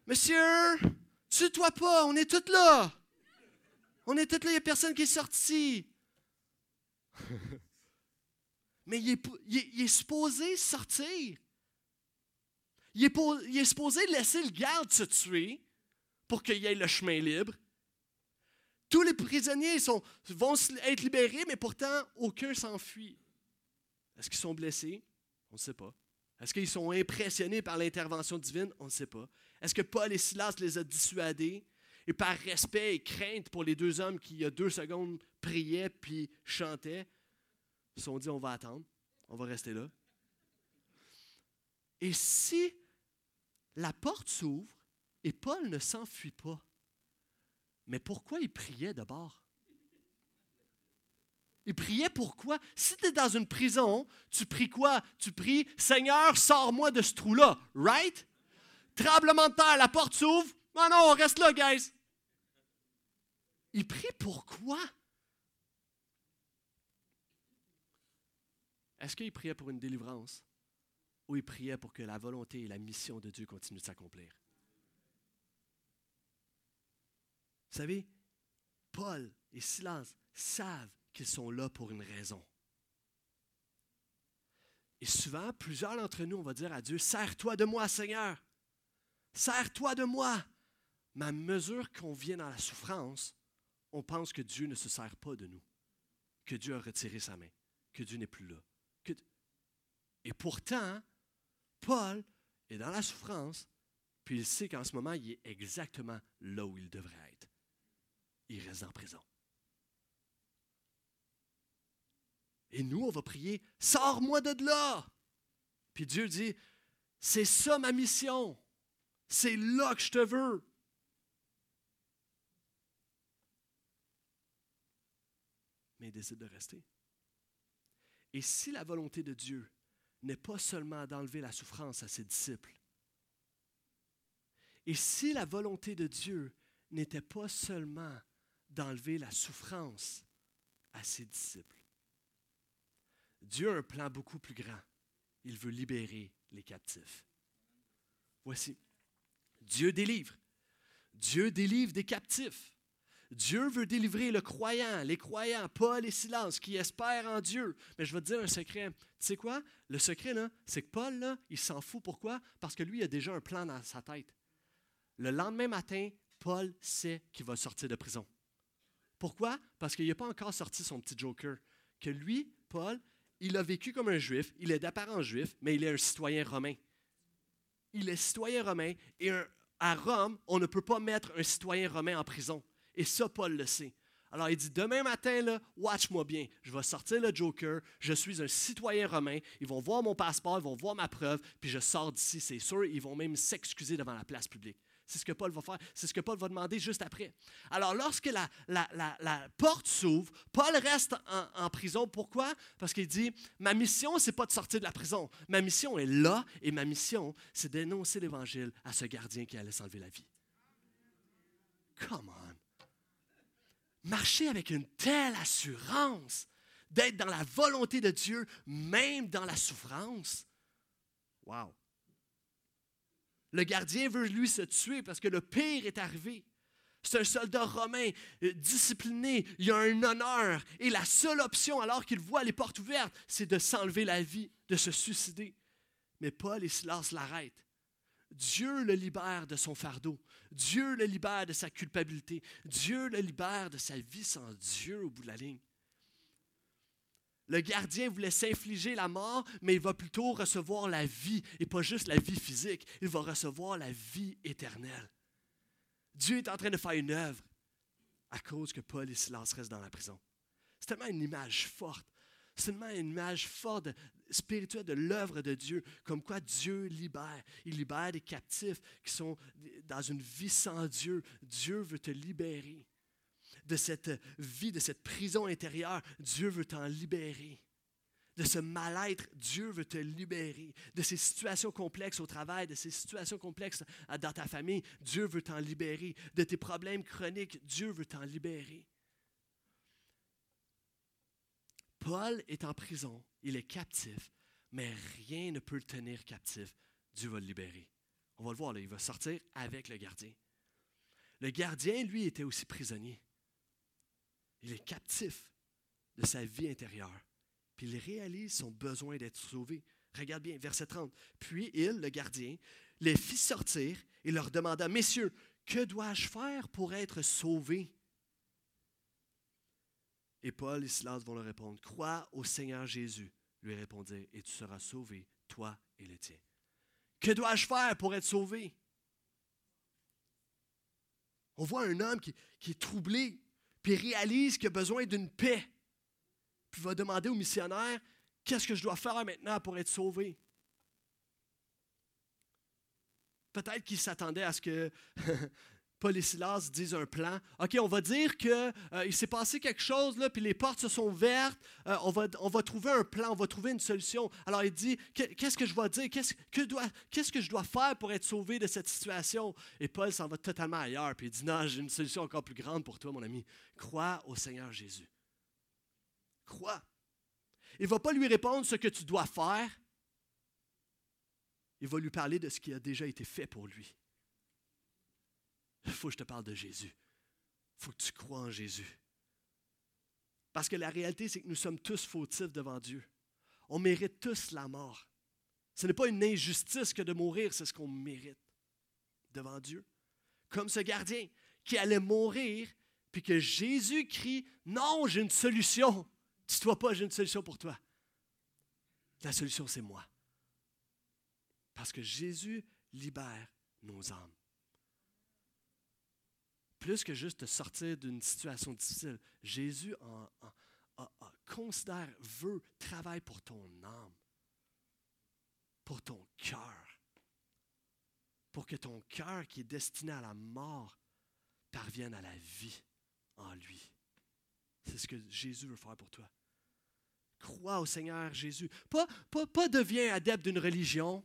Monsieur, tue-toi pas, on est tous là. On est tous là, il n'y a personne qui est sorti. Mais il est, supposé sortir. Il est, il est, supposé laisser le garde se tuer pour qu'il y ait le chemin libre. Tous les prisonniers vont être libérés, mais pourtant, aucun s'enfuit. Est-ce qu'ils sont blessés? On ne sait pas. Est-ce qu'ils sont impressionnés par l'intervention divine? On ne sait pas. Est-ce que Paul et Silas les a dissuadés? Et par respect et crainte pour les deux hommes qui, il y a deux secondes, priaient puis chantaient, ils se sont dit on va attendre, on va rester là. Et si la porte s'ouvre et Paul ne s'enfuit pas, mais pourquoi il priait d'abord? Il priait pourquoi? Si tu es dans une prison, tu pries quoi? Tu pries Seigneur, sors-moi de ce trou-là, right? Tremblement de terre, la porte s'ouvre. Non, non, on reste là, guys. Il prie pourquoi? Est-ce qu'il priait pour une délivrance ou il priait pour que la volonté et la mission de Dieu continuent de s'accomplir? Vous savez, Paul et Silas savent qu'ils sont là pour une raison. Et souvent, plusieurs d'entre nous, on va dire à Dieu, Sers-toi de moi, Seigneur. Sers-toi de moi. Mais à mesure qu'on vient dans la souffrance, on pense que Dieu ne se sert pas de nous, que Dieu a retiré sa main, que Dieu n'est plus là. Et pourtant, Paul est dans la souffrance, puis il sait qu'en ce moment, il est exactement là où il devrait être. Il reste en prison. Et nous, on va prier, sors-moi de là. Puis Dieu dit, c'est ça ma mission. C'est là que je te veux. Mais il décide de rester. Et si la volonté de Dieu n'est pas seulement d'enlever la souffrance à ses disciples, et si la volonté de Dieu n'était pas seulement d'enlever la souffrance à ses disciples, Dieu a un plan beaucoup plus grand. Il veut libérer les captifs. Voici, Dieu délivre. Dieu délivre des captifs. Dieu veut délivrer le croyant, les croyants, Paul et Silas, qui espèrent en Dieu. Mais je vais te dire un secret. Tu sais quoi? Le secret, c'est que Paul, il s'en fout. Pourquoi? Parce que lui, il a déjà un plan dans sa tête. Le lendemain matin, Paul sait qu'il va sortir de prison. Pourquoi? Parce qu'il n'a pas encore sorti son petit joker. Que lui, Paul, il a vécu comme un juif, il est d'apparence juif, mais il est un citoyen romain. Il est citoyen romain et à Rome, on ne peut pas mettre un citoyen romain en prison. Et ça, Paul le sait. Alors il dit, demain matin, watch-moi bien, je vais sortir le Joker, je suis un citoyen romain, ils vont voir mon passeport, ils vont voir ma preuve, puis je sors d'ici, c'est sûr, ils vont même s'excuser devant la place publique. C'est ce que Paul va faire, c'est ce que Paul va demander juste après. Alors lorsque la, porte s'ouvre, Paul reste en, en, prison. Pourquoi? Parce qu'il dit, ma mission, c'est pas de sortir de la prison, ma mission est là, et ma mission, c'est d'énoncer l'Évangile à ce gardien qui allait s'enlever la vie. Come on marcher avec une telle assurance d'être dans la volonté de Dieu, même dans la souffrance. Wow. Le gardien veut lui se tuer parce que le pire est arrivé. C'est un soldat romain euh, discipliné, il a un honneur et la seule option alors qu'il voit les portes ouvertes, c'est de s'enlever la vie, de se suicider. Mais Paul et Silas l'arrêtent. Dieu le libère de son fardeau. Dieu le libère de sa culpabilité. Dieu le libère de sa vie sans Dieu au bout de la ligne. Le gardien voulait s'infliger la mort, mais il va plutôt recevoir la vie, et pas juste la vie physique, il va recevoir la vie éternelle. Dieu est en train de faire une œuvre à cause que Paul et Silas restent dans la prison. C'est tellement une image forte. C'est tellement une image forte spirituelle de l'œuvre de Dieu, comme quoi Dieu libère. Il libère des captifs qui sont dans une vie sans Dieu. Dieu veut te libérer. De cette vie, de cette prison intérieure, Dieu veut t'en libérer. De ce mal-être, Dieu veut te libérer. De ces situations complexes au travail, de ces situations complexes dans ta famille, Dieu veut t'en libérer. De tes problèmes chroniques, Dieu veut t'en libérer. Paul est en prison, il est captif, mais rien ne peut le tenir captif. Dieu va le libérer. On va le voir, là, il va sortir avec le gardien. Le gardien, lui, était aussi prisonnier. Il est captif de sa vie intérieure. Puis il réalise son besoin d'être sauvé. Regarde bien, verset 30. Puis il, le gardien, les fit sortir et leur demanda, Messieurs, que dois-je faire pour être sauvé? Et Paul et Silas vont leur répondre, Crois au Seigneur Jésus, lui répondit, et tu seras sauvé, toi et les tiens. Que dois-je faire pour être sauvé? On voit un homme qui, est troublé, puis réalise qu'il a besoin d'une paix. Puis va demander au missionnaire, qu'est-ce que je dois faire maintenant pour être sauvé? Peut-être qu'il s'attendait à ce que Paul et Silas disent un plan. OK, on va dire qu'il euh, s'est passé quelque chose, là, puis les portes se sont ouvertes. Euh, on, va, on va trouver un plan, on va trouver une solution. Alors il dit Qu'est-ce que je dois dire? Qu'est-ce que, qu'est-ce que je dois faire pour être sauvé de cette situation? Et Paul s'en va totalement ailleurs, puis il dit Non, j'ai une solution encore plus grande pour toi, mon ami. Crois au Seigneur Jésus. Crois. Il ne va pas lui répondre ce que tu dois faire. Il va lui parler de ce qui a déjà été fait pour lui. Il faut que je te parle de Jésus. Il faut que tu crois en Jésus. Parce que la réalité, c'est que nous sommes tous fautifs devant Dieu. On mérite tous la mort. Ce n'est pas une injustice que de mourir, c'est ce qu'on mérite devant Dieu. Comme ce gardien qui allait mourir, puis que Jésus crie, non, j'ai une solution. Dis-toi pas, j'ai une solution pour toi. La solution, c'est moi. Parce que Jésus libère nos âmes plus que juste te sortir d'une situation difficile. Jésus considère, veut, travaille pour ton âme, pour ton cœur, pour que ton cœur qui est destiné à la mort parvienne à la vie en lui. C'est ce que Jésus veut faire pour toi. Crois au Seigneur Jésus. Pas, pas, pas deviens adepte d'une religion.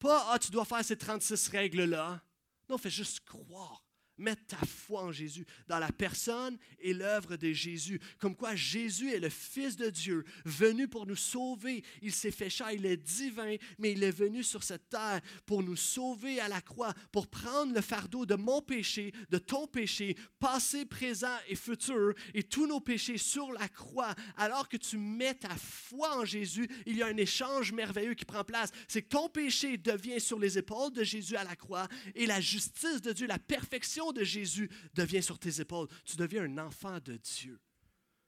Pas, ah, tu dois faire ces 36 règles-là. Non, fais juste croire. Mets ta foi en Jésus, dans la personne et l'œuvre de Jésus. Comme quoi Jésus est le Fils de Dieu, venu pour nous sauver. Il s'est fait chair, il est divin, mais il est venu sur cette terre pour nous sauver à la croix, pour prendre le fardeau de mon péché, de ton péché, passé, présent et futur, et tous nos péchés sur la croix. Alors que tu mets ta foi en Jésus, il y a un échange merveilleux qui prend place. C'est que ton péché devient sur les épaules de Jésus à la croix, et la justice de Dieu, la perfection de Jésus devient sur tes épaules. Tu deviens un enfant de Dieu.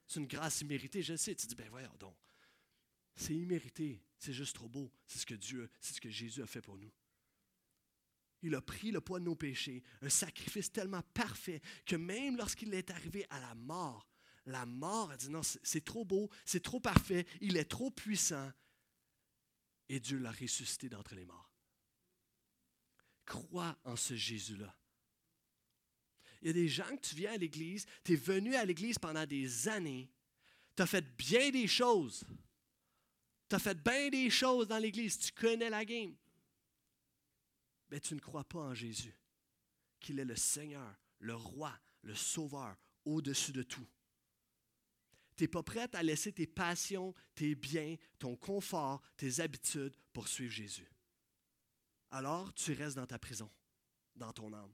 C'est une grâce imméritée, je sais. Tu dis, ben voyons donc. C'est immérité. C'est juste trop beau. C'est ce que Dieu, c'est ce que Jésus a fait pour nous. Il a pris le poids de nos péchés, un sacrifice tellement parfait que même lorsqu'il est arrivé à la mort, la mort a dit non, c'est trop beau, c'est trop parfait, il est trop puissant. Et Dieu l'a ressuscité d'entre les morts. Crois en ce Jésus-là. Il y a des gens que tu viens à l'Église, tu es venu à l'Église pendant des années, tu as fait bien des choses. Tu as fait bien des choses dans l'Église, tu connais la game. Mais tu ne crois pas en Jésus, qu'il est le Seigneur, le roi, le sauveur, au-dessus de tout. Tu n'es pas prête à laisser tes passions, tes biens, ton confort, tes habitudes pour suivre Jésus. Alors, tu restes dans ta prison, dans ton âme.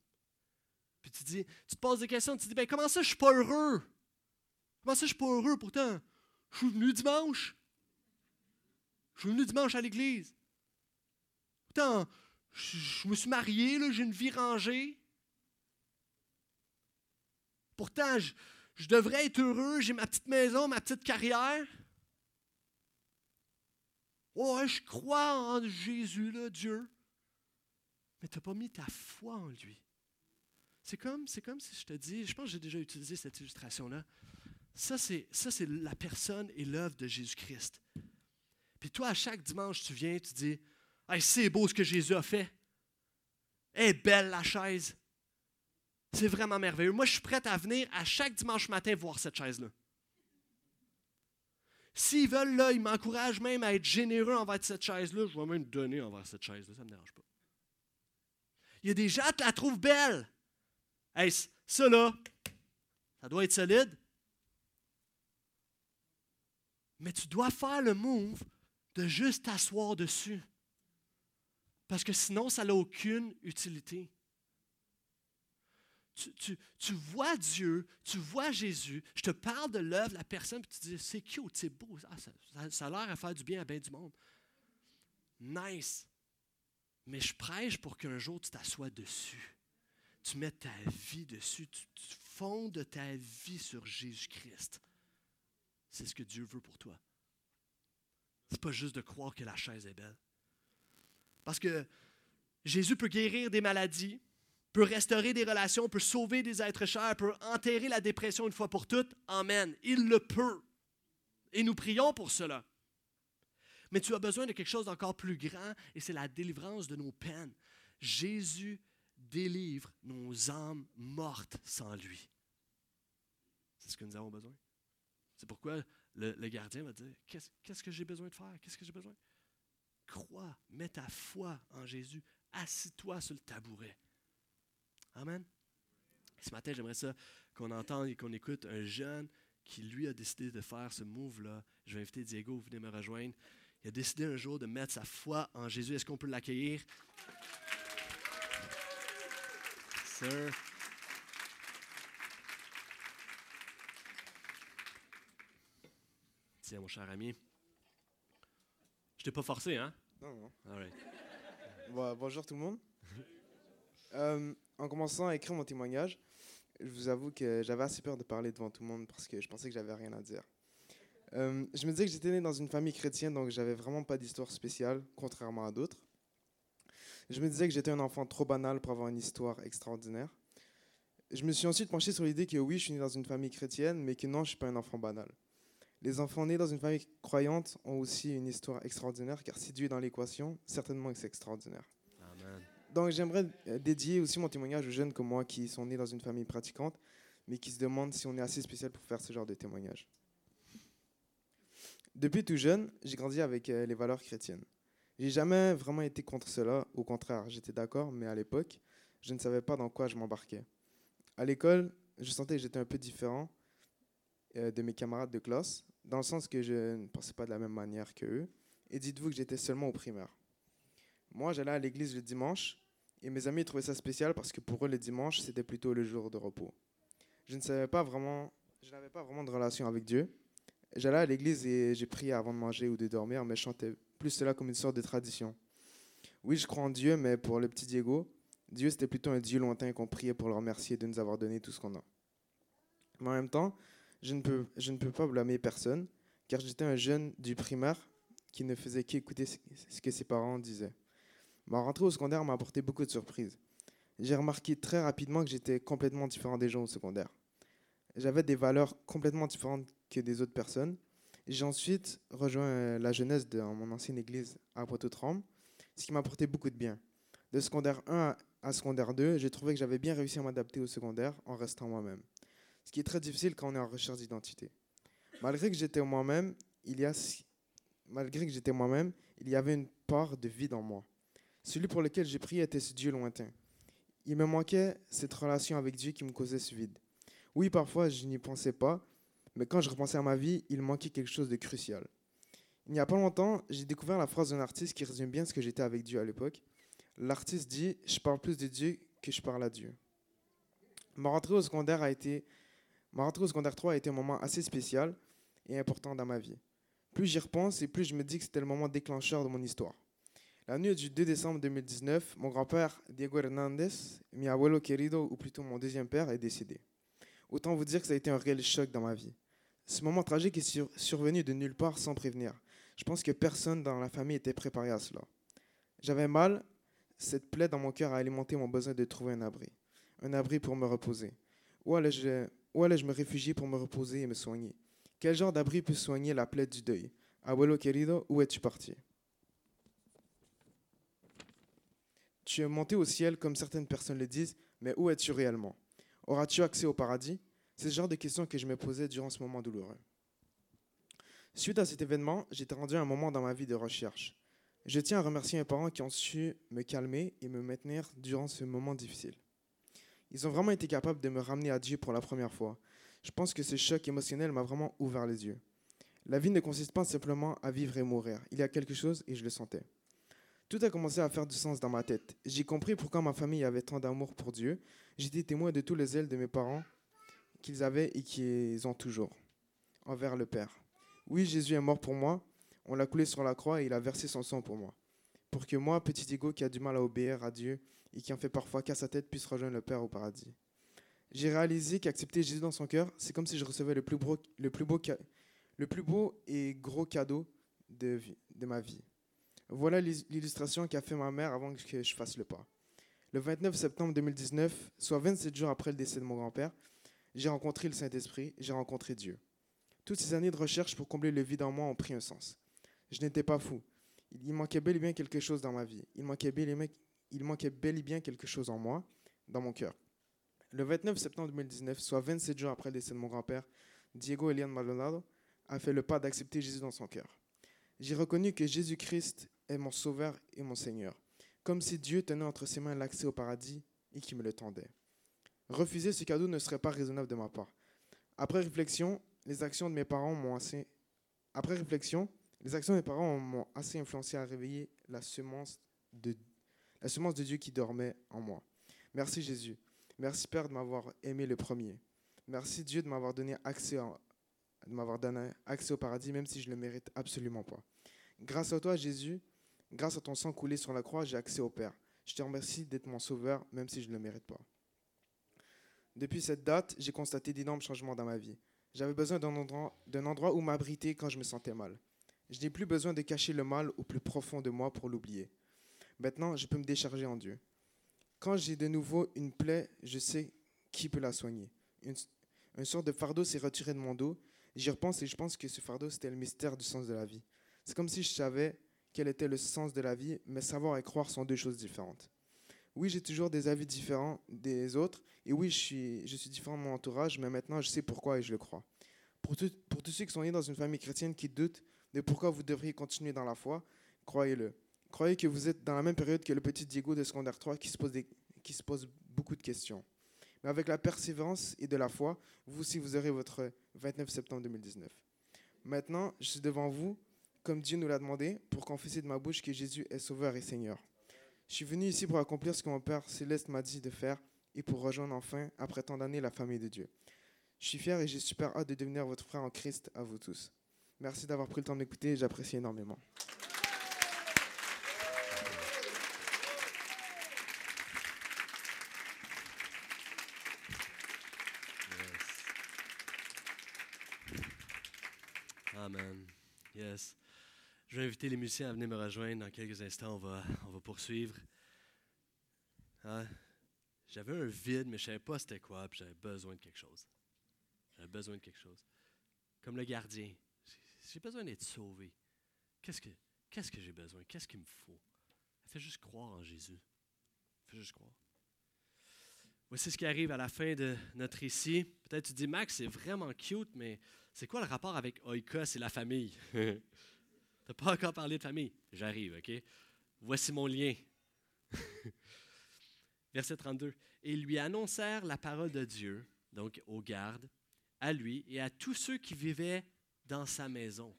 Puis tu dis, tu te poses des questions, tu te dis, ben comment ça je suis pas heureux? Comment ça je suis pas heureux pourtant? Je suis venu dimanche. Je suis venu dimanche à l'église. Pourtant, je, me suis marié, j'ai une vie rangée. Pourtant, je, devrais être heureux, j'ai ma petite maison, ma petite carrière. Ouais, je crois en Jésus, là, Dieu. Mais tu n'as pas mis ta foi en lui. C'est comme, comme si je te dis, je pense que j'ai déjà utilisé cette illustration-là. Ça, c'est, la personne et l'œuvre de Jésus-Christ. Puis toi, à chaque dimanche, tu viens, tu dis c'est beau ce que Jésus a fait. est belle la chaise. C'est vraiment merveilleux. Moi, je suis prêt à venir à chaque dimanche matin voir cette chaise-là. S'ils veulent, là, ils m'encouragent même à être généreux envers cette chaise-là. Je vais même donner envers cette chaise-là. Ça ne me dérange pas. Il y a des gens qui la trouvent belle. Hey, ça, là, ça doit être solide. Mais tu dois faire le move de juste t'asseoir dessus. Parce que sinon, ça n'a aucune utilité. Tu, vois Dieu, tu vois Jésus, je te parle de l'œuvre la personne, puis tu dis, c'est cute, c'est beau, ah, ça, ça, a l'air à faire du bien à bien du monde. Nice. Mais je prêche pour qu'un jour tu t'assoies dessus. Tu mets ta vie dessus, tu, fondes ta vie sur Jésus-Christ. C'est ce que Dieu veut pour toi. C'est pas juste de croire que la chaise est belle. Parce que Jésus peut guérir des maladies, peut restaurer des relations, peut sauver des êtres chers, peut enterrer la dépression une fois pour toutes. Amen. Il le peut. Et nous prions pour cela. Mais tu as besoin de quelque chose d'encore plus grand, et c'est la délivrance de nos peines. Jésus délivre nos âmes mortes sans lui. C'est ce que nous avons besoin. C'est pourquoi le, gardien va dire, qu'est-ce que j'ai besoin de faire? Qu'est-ce que j'ai besoin? Crois, mets ta foi en Jésus, assis-toi sur le tabouret. Amen. Ce matin, j'aimerais ça qu'on entende et qu'on écoute un jeune qui, lui, a décidé de faire ce move-là. Je vais inviter Diego, venez me rejoindre. Il a décidé un jour de mettre sa foi en Jésus. Est-ce qu'on peut l'accueillir? Tiens, mon cher ami. Je t'ai pas forcé, hein? Non, non. bonjour tout le monde. Euh, en commençant à écrire mon témoignage, je vous avoue que j'avais assez peur de parler devant tout le monde parce que je pensais que j'avais rien à dire. Euh, je me disais que j'étais né dans une famille chrétienne, donc j'avais vraiment pas d'histoire spéciale, contrairement à d'autres. Je me disais que j'étais un enfant trop banal pour avoir une histoire extraordinaire. Je me suis ensuite penché sur l'idée que oui, je suis né dans une famille chrétienne, mais que non, je suis pas un enfant banal. Les enfants nés dans une famille croyante ont aussi une histoire extraordinaire, car si Dieu est dans l'équation, certainement que c'est extraordinaire. Donc j'aimerais euh, dédier aussi mon témoignage aux jeunes comme moi qui sont nés dans une famille pratiquante, mais qui se demandent si on est assez spécial pour faire ce genre de témoignage. Depuis tout jeune, j'ai grandi avec euh, les valeurs chrétiennes. J'ai jamais vraiment été contre cela, au contraire, j'étais d'accord, mais à l'époque, je ne savais pas dans quoi je m'embarquais. À l'école, je sentais que j'étais un peu différent euh, de mes camarades de classe, dans le sens que je ne pensais pas de la même manière qu'eux. Et dites-vous que j'étais seulement au primaire. Moi, j'allais à l'église le dimanche, et mes amis trouvaient ça spécial parce que pour eux, le dimanche, c'était plutôt le jour de repos. Je ne savais pas vraiment, je n'avais pas vraiment de relation avec Dieu. J'allais à l'église et j'ai prié avant de manger ou de dormir, mais je chantais plus cela comme une sorte de tradition. Oui, je crois en Dieu, mais pour le petit Diego, Dieu, c'était plutôt un Dieu lointain qu'on priait pour le remercier de nous avoir donné tout ce qu'on a. Mais en même temps, je ne peux, je ne peux pas blâmer personne, car j'étais un jeune du primaire qui ne faisait qu'écouter ce que ses parents disaient. Ma rentrée au secondaire m'a apporté beaucoup de surprises. J'ai remarqué très rapidement que j'étais complètement différent des gens au secondaire. J'avais des valeurs complètement différentes que des autres personnes. J'ai ensuite rejoint euh, la jeunesse de mon ancienne église à Poitou-Tremble, ce qui m'a apporté beaucoup de bien. De secondaire 1 à secondaire 2, j'ai trouvé que j'avais bien réussi à m'adapter au secondaire en restant moi-même ce qui est très difficile quand on est en recherche d'identité. Malgré que j'étais moi-même, il y a malgré que j'étais moi-même, il y avait une part de vide en moi. Celui pour lequel j'ai prié était ce Dieu lointain. Il me manquait cette relation avec Dieu qui me causait ce vide. Oui, parfois je n'y pensais pas, mais quand je repensais à ma vie, il manquait quelque chose de crucial. Il n'y a pas longtemps, j'ai découvert la phrase d'un artiste qui résume bien ce que j'étais avec Dieu à l'époque. L'artiste dit Je parle plus de Dieu que je parle à Dieu. Ma rentrée au secondaire a été au secondaire 3 a été un moment assez spécial et important dans ma vie. Plus j'y repense et plus je me dis que c'était le moment déclencheur de mon histoire. La nuit du 2 décembre 2019, mon grand-père Diego Hernandez, mi abuelo querido, ou plutôt mon deuxième père, est décédé. Autant vous dire que ça a été un réel choc dans ma vie. Ce moment tragique est survenu de nulle part sans prévenir. Je pense que personne dans la famille était préparé à cela. J'avais mal, cette plaie dans mon cœur a alimenté mon besoin de trouver un abri. Un abri pour me reposer. Où allais-je où allais-je me réfugier pour me reposer et me soigner? Quel genre d'abri peut soigner la plaie du deuil? Abuelo querido, où es-tu parti? Tu es monté au ciel comme certaines personnes le disent, mais où es-tu réellement? Auras-tu accès au paradis? C'est ce genre de questions que je me posais durant ce moment douloureux. Suite à cet événement, j'étais rendu à un moment dans ma vie de recherche. Je tiens à remercier mes parents qui ont su me calmer et me maintenir durant ce moment difficile. Ils ont vraiment été capables de me ramener à Dieu pour la première fois. Je pense que ce choc émotionnel m'a vraiment ouvert les yeux. La vie ne consiste pas simplement à vivre et mourir. Il y a quelque chose et je le sentais. Tout a commencé à faire du sens dans ma tête. J'ai compris pourquoi ma famille avait tant d'amour pour Dieu. J'étais témoin de tous les ailes de mes parents qu'ils avaient et qu'ils ont toujours envers le Père. Oui, Jésus est mort pour moi. On l'a coulé sur la croix et il a versé son sang pour moi. Pour que moi, petit égo qui a du mal à obéir à Dieu et qui en fait parfois qu'à sa tête, puisse rejoindre le Père au paradis. J'ai réalisé qu'accepter Jésus dans son cœur, c'est comme si je recevais le plus beau, le plus beau, le plus beau et gros cadeau de, de ma vie. Voilà l'illustration qu'a fait ma mère avant que je fasse le pas. Le 29 septembre 2019, soit 27 jours après le décès de mon grand-père, j'ai rencontré le Saint-Esprit, j'ai rencontré Dieu. Toutes ces années de recherche pour combler le vide en moi ont pris un sens. Je n'étais pas fou. Il manquait bel et bien quelque chose dans ma vie. Il manquait bel et, bien quelque chose en moi, dans mon cœur. Le 29 septembre 2019, soit 27 jours après le décès de mon grand-père, Diego Elian Maldonado a fait le pas d'accepter Jésus dans son cœur. J'ai reconnu que Jésus-Christ est mon Sauveur et mon Seigneur, comme si Dieu tenait entre ses mains l'accès au paradis et qui me le tendait. Refuser ce cadeau ne serait pas raisonnable de ma part. Après réflexion, les actions de mes parents m'ont assez. Après réflexion, les actions de mes parents m'ont assez influencé à réveiller la semence de la semence de Dieu qui dormait en moi. Merci Jésus. Merci Père de m'avoir aimé le premier. Merci Dieu de m'avoir donné accès de m'avoir donné accès au paradis même si je ne le mérite absolument pas. Grâce à toi Jésus, grâce à ton sang coulé sur la croix, j'ai accès au Père. Je te remercie d'être mon sauveur même si je ne le mérite pas. Depuis cette date, j'ai constaté d'énormes changements dans ma vie. J'avais besoin d'un endroit, endroit où m'abriter quand je me sentais mal. Je n'ai plus besoin de cacher le mal au plus profond de moi pour l'oublier. Maintenant, je peux me décharger en Dieu. Quand j'ai de nouveau une plaie, je sais qui peut la soigner. Une, une sorte de fardeau s'est retiré de mon dos. J'y repense et je pense que ce fardeau, c'était le mystère du sens de la vie. C'est comme si je savais quel était le sens de la vie, mais savoir et croire sont deux choses différentes. Oui, j'ai toujours des avis différents des autres, et oui, je suis, différent de mon entourage, mais maintenant, je sais pourquoi et je le crois. Pour, tous ceux qui sont nés dans une famille chrétienne qui doutent de pourquoi vous devriez continuer dans la foi, croyez-le. Croyez que vous êtes dans la même période que le petit Diego de secondaire 3 qui se pose, qui se pose beaucoup de questions. Mais avec la persévérance et de la foi, vous aussi, vous aurez votre 29 septembre 2019. Maintenant, je suis devant vous, comme Dieu nous l'a demandé, pour confesser de ma bouche que Jésus est Sauveur et Seigneur. Je suis venu ici pour accomplir ce que mon Père céleste m'a dit de faire et pour rejoindre enfin, après tant d'années, la famille de Dieu. Je suis fier et j'ai super hâte de devenir votre frère en Christ à vous tous. Merci d'avoir pris le temps d'écouter, j'apprécie énormément. Amen. Yes. Je vais inviter les musiciens à venir me rejoindre dans quelques instants. On va, on va poursuivre. Hein? J'avais un vide, mais je ne savais pas c'était quoi, puis j'avais besoin de quelque chose. J'avais besoin de quelque chose. Comme le gardien. J'ai besoin d'être sauvé. Qu'est-ce que, qu'est-ce que j'ai besoin? Qu'est-ce qu'il me faut? Fais juste croire en Jésus. Fais juste croire. Voici ce qui arrive à la fin de notre récit. Peut-être tu dis, Max, c'est vraiment cute, mais c'est quoi le rapport avec Oikos et la famille? tu n'as pas encore parlé de famille. J'arrive, OK? Voici mon lien. Verset 32. Et ils lui annoncèrent la parole de Dieu, donc aux gardes, à lui et à tous ceux qui vivaient dans sa maison.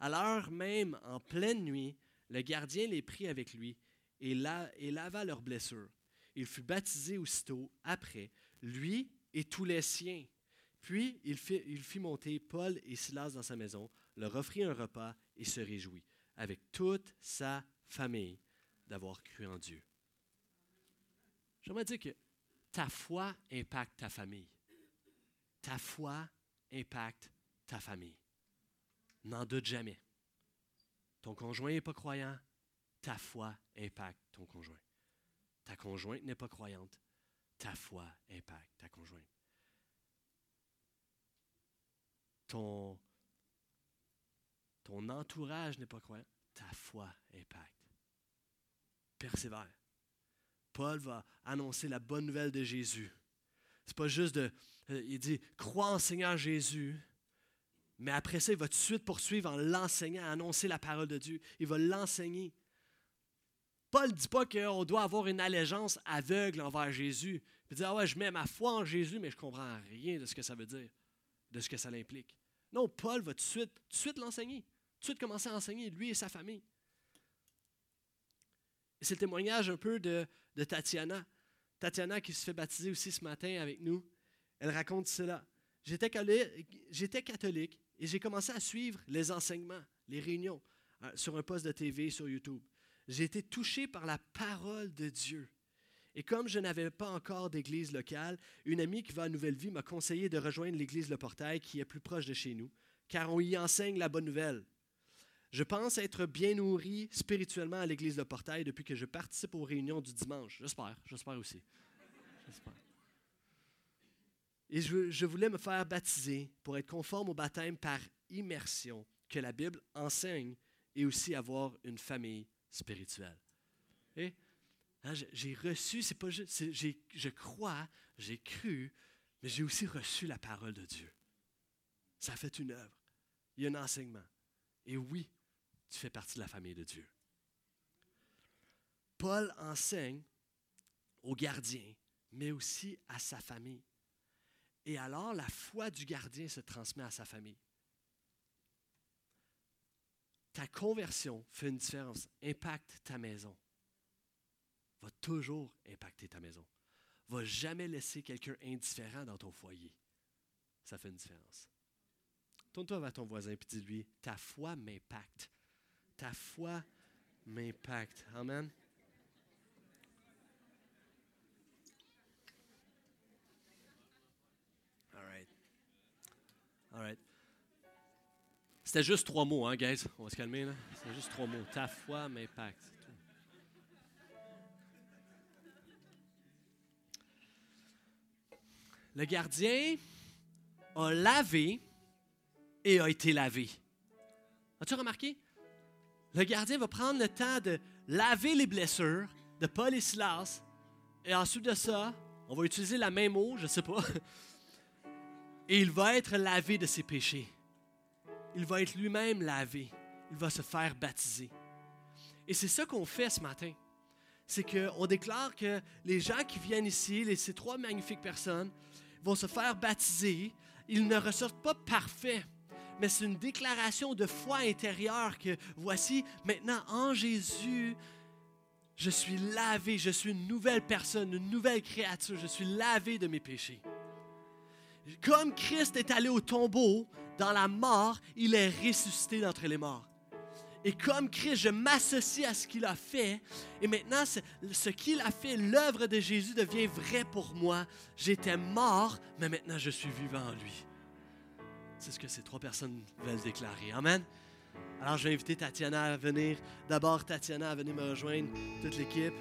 À l'heure même, en pleine nuit, le gardien les prit avec lui et, et lava leurs blessures. Il fut baptisé aussitôt après, lui et tous les siens. Puis il fit, il fit monter Paul et Silas dans sa maison, leur offrit un repas et se réjouit, avec toute sa famille, d'avoir cru en Dieu. J'aimerais dire que ta foi impacte ta famille. Ta foi impacte ta famille. N'en doute jamais. Ton conjoint n'est pas croyant, ta foi impacte ton conjoint. Ta conjointe n'est pas croyante, ta foi impacte ta conjointe. Ton, ton entourage n'est pas croyant, ta foi impacte. Persévère. Paul va annoncer la bonne nouvelle de Jésus. C'est pas juste de. euh, il dit crois en Seigneur Jésus, mais après ça, il va tout de suite poursuivre en l'enseignant, annoncer la parole de Dieu. Il va l'enseigner. Paul ne dit pas qu'on doit avoir une allégeance aveugle envers Jésus. Il dit Ah ouais, je mets ma foi en Jésus, mais je ne comprends rien de ce que ça veut dire, de ce que ça implique. Non, Paul va tout de suite, tout de suite l'enseigner, tout de suite commencer à enseigner, lui et sa famille. C'est le témoignage un peu de, de Tatiana. Tatiana qui se fait baptiser aussi ce matin avec nous. Elle raconte cela. J'étais catholique, et j'ai commencé à suivre les enseignements, les réunions euh, sur un poste de TV sur YouTube. J'ai été touché par la parole de Dieu. Et comme je n'avais pas encore d'église locale, une amie qui va à Nouvelle Vie m'a conseillé de rejoindre l'église Le Portail qui est plus proche de chez nous, car on y enseigne la bonne nouvelle. Je pense être bien nourri spirituellement à l'église Le Portail depuis que je participe aux réunions du dimanche. J'espère, j'espère aussi. J'espère. Et je, voulais me faire baptiser pour être conforme au baptême par immersion que la Bible enseigne et aussi avoir une famille spirituelle. Hein, j'ai- reçu, c'est pas je crois, j'ai cru, mais j'ai aussi reçu la parole de Dieu. Ça fait une œuvre. Il y a un enseignement. Et oui, tu fais partie de la famille de Dieu. Paul enseigne aux gardiens, mais aussi à sa famille. Et alors, la foi du gardien se transmet à sa famille. Ta conversion fait une différence, impacte ta maison. Va toujours impacter ta maison. Va jamais laisser quelqu'un indifférent dans ton foyer. Ça fait une différence. Tourne-toi vers ton voisin et dis-lui, ta foi m'impacte. Ta foi m'impacte. Amen. All right. All right. C'était juste trois mots, hein, guys? On va se calmer, là. C'était juste trois mots. Ta foi m'impacte. Le gardien a lavé et a été lavé. As-tu remarqué? Le gardien va prendre le temps de laver les blessures de Paul et Silas. Et ensuite de ça, on va utiliser la même eau, je ne sais pas. Et il va être lavé de ses péchés. Il va être lui-même lavé. Il va se faire baptiser. Et c'est ça qu'on fait ce matin. C'est qu'on déclare que les gens qui viennent ici, ces trois magnifiques personnes, vont se faire baptiser. Ils ne ressortent pas parfaits, mais c'est une déclaration de foi intérieure que voici, maintenant en Jésus, je suis lavé, je suis une nouvelle personne, une nouvelle créature, je suis lavé de mes péchés. Comme Christ est allé au tombeau, dans la mort, il est ressuscité d'entre les morts. Et comme Christ, je m'associe à ce qu'il a fait. Et maintenant, ce, qu'il a fait, l'œuvre de Jésus devient vrai pour moi. J'étais mort, mais maintenant je suis vivant en lui. C'est ce que ces trois personnes veulent déclarer. Amen. Alors, je vais inviter Tatiana à venir. D'abord, Tatiana à venir me rejoindre, toute l'équipe.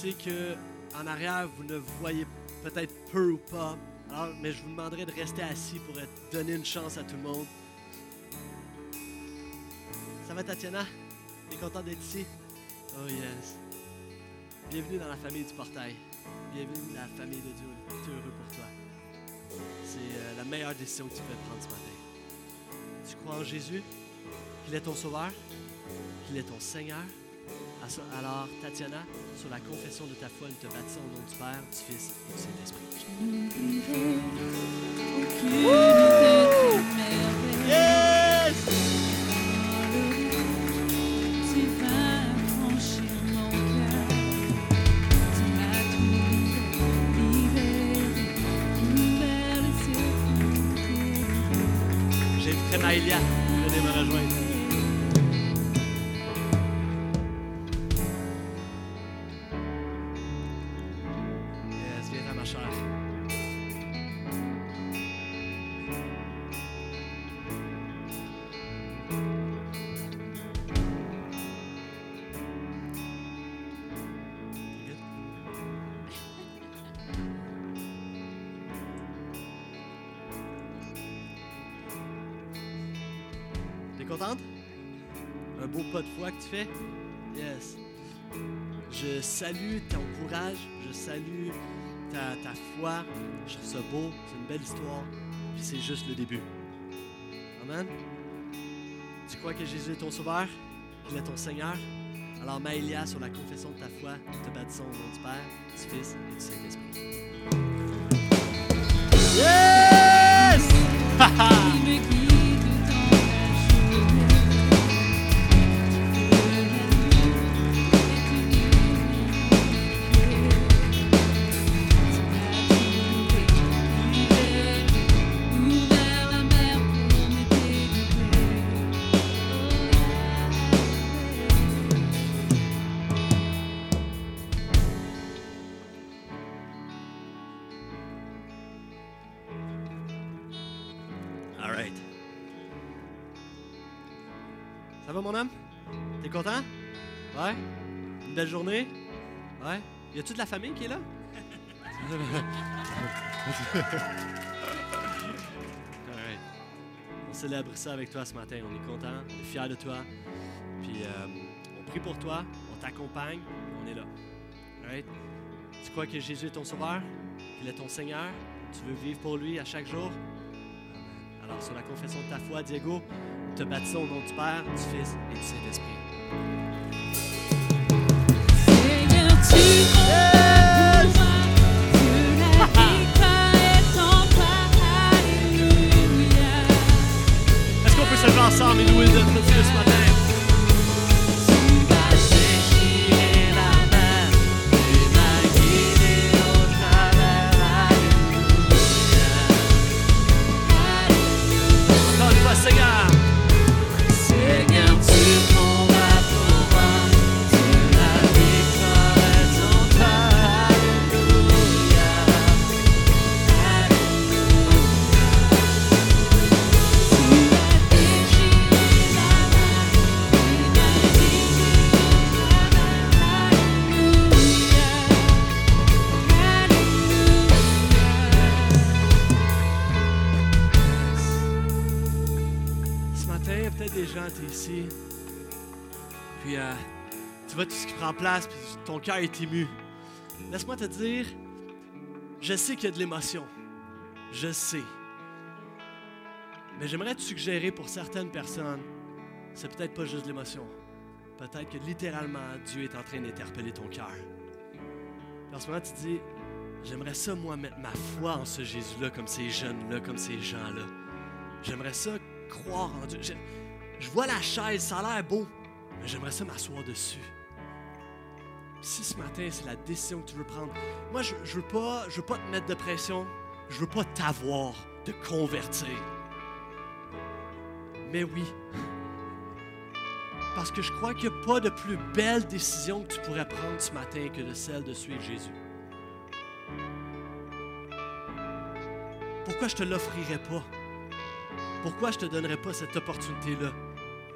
Sais que en arrière, vous ne voyez peut-être peu ou pas, alors, mais je vous demanderai de rester assis pour donner une chance à tout le monde. Ça va, Tatiana? T'es content d'être ici? Oh yes. Bienvenue dans la famille du portail. Bienvenue dans la famille de Dieu. Tout heureux pour toi. C'est euh, la meilleure décision que tu peux prendre ce matin. Tu crois en Jésus? Qu'il est ton sauveur? Qu'il est ton Seigneur? Alors, Tatiana, sur la confession de ta foi, nous te baptisons au nom du Père, du Fils et du Saint-Esprit. Yes! Tu contente? Un beau pas de foi que tu fais? Yes. Je salue ton courage, je salue ta, ta foi. Je trouve ça beau, c'est une belle histoire. Puis c'est juste le début. Amen. Tu crois que Jésus est ton sauveur? Qu'il est ton Seigneur? Alors Maëlia, sur la confession de ta foi, te baptisons au nom du Père, du Fils et du Saint-Esprit. Belle journée? Ouais? Y a-tu de la famille qui est là? Right. On célèbre ça avec toi ce matin. On est content, on est fiers de toi. Puis euh, on prie pour toi, on t'accompagne, on est là. Right? Tu crois que Jésus est ton sauveur? Qu'il est ton Seigneur? Tu veux vivre pour lui à chaque jour? Alors, sur la confession de ta foi, Diego, te baptisons au nom du Père, du Fils et du Saint-Esprit. Lever ensemble et louer notre Dieu gens, tu es ici. Puis euh, tu vois tout ce qui prend place, puis ton cœur est ému. Laisse-moi te dire, je sais qu'il y a de l'émotion. Je sais. Mais j'aimerais te suggérer pour certaines personnes, c'est peut-être pas juste de l'émotion. Peut-être que littéralement, Dieu est en train d'interpeller ton cœur. En ce moment, tu te dis, j'aimerais ça, moi, mettre ma foi en ce Jésus-là, comme ces jeunes-là, comme ces gens-là. J'aimerais ça croire en Dieu. Je, vois la chaise, ça a l'air beau, mais j'aimerais ça m'asseoir dessus. Si ce matin, c'est la décision que tu veux prendre, moi, je, je veux pas, veux pas te mettre de pression, je veux pas t'avoir, te convertir. Mais oui, parce que je crois qu'il n'y a pas de plus belle décision que tu pourrais prendre ce matin que de celle de suivre Jésus. Pourquoi je te l'offrirais pas? Pourquoi je te donnerais pas cette opportunité-là?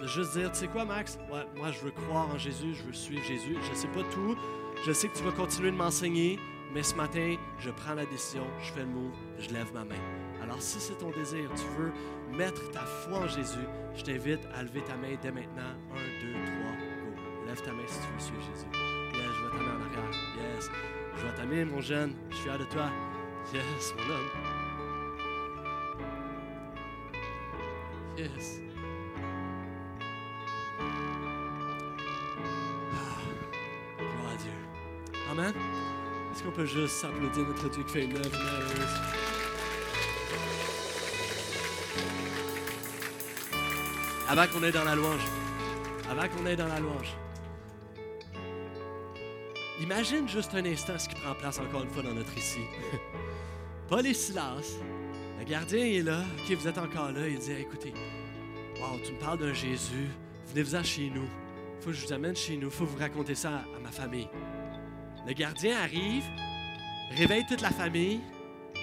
De juste dire, tu sais quoi, Max? Moi, je veux croire en Jésus, je veux suivre Jésus. Je sais pas tout. Je sais que tu vas continuer de m'enseigner, mais ce matin, je prends la décision, je fais le mot, je lève ma main. Alors, si c'est ton désir, tu veux mettre ta foi en Jésus, je t'invite à lever ta main dès maintenant. Un, deux, trois, go. Lève ta main si tu veux suivre Jésus. Yes, je vois ta main en arrière. Yes. Je vois ta main, mon jeune. Je suis fier de toi. Yes, mon homme. Yes. Ah, gloire à Dieu. Amen. Est-ce qu'on peut juste s'applaudir notre Dieu qui fait une œuvre? Avant qu'on aille dans la louange. Avant qu'on aille dans la louange. Imagine juste un instant ce qui prend place encore une fois dans notre ici. Paul et Silas, le gardien est là. OK, vous êtes encore là. Il dit écoutez, wow, tu me parles d'un Jésus. Venez-vous-en chez nous. faut que je vous amène chez nous. faut vous raconter ça à, ma famille. Le gardien arrive, réveille toute la famille.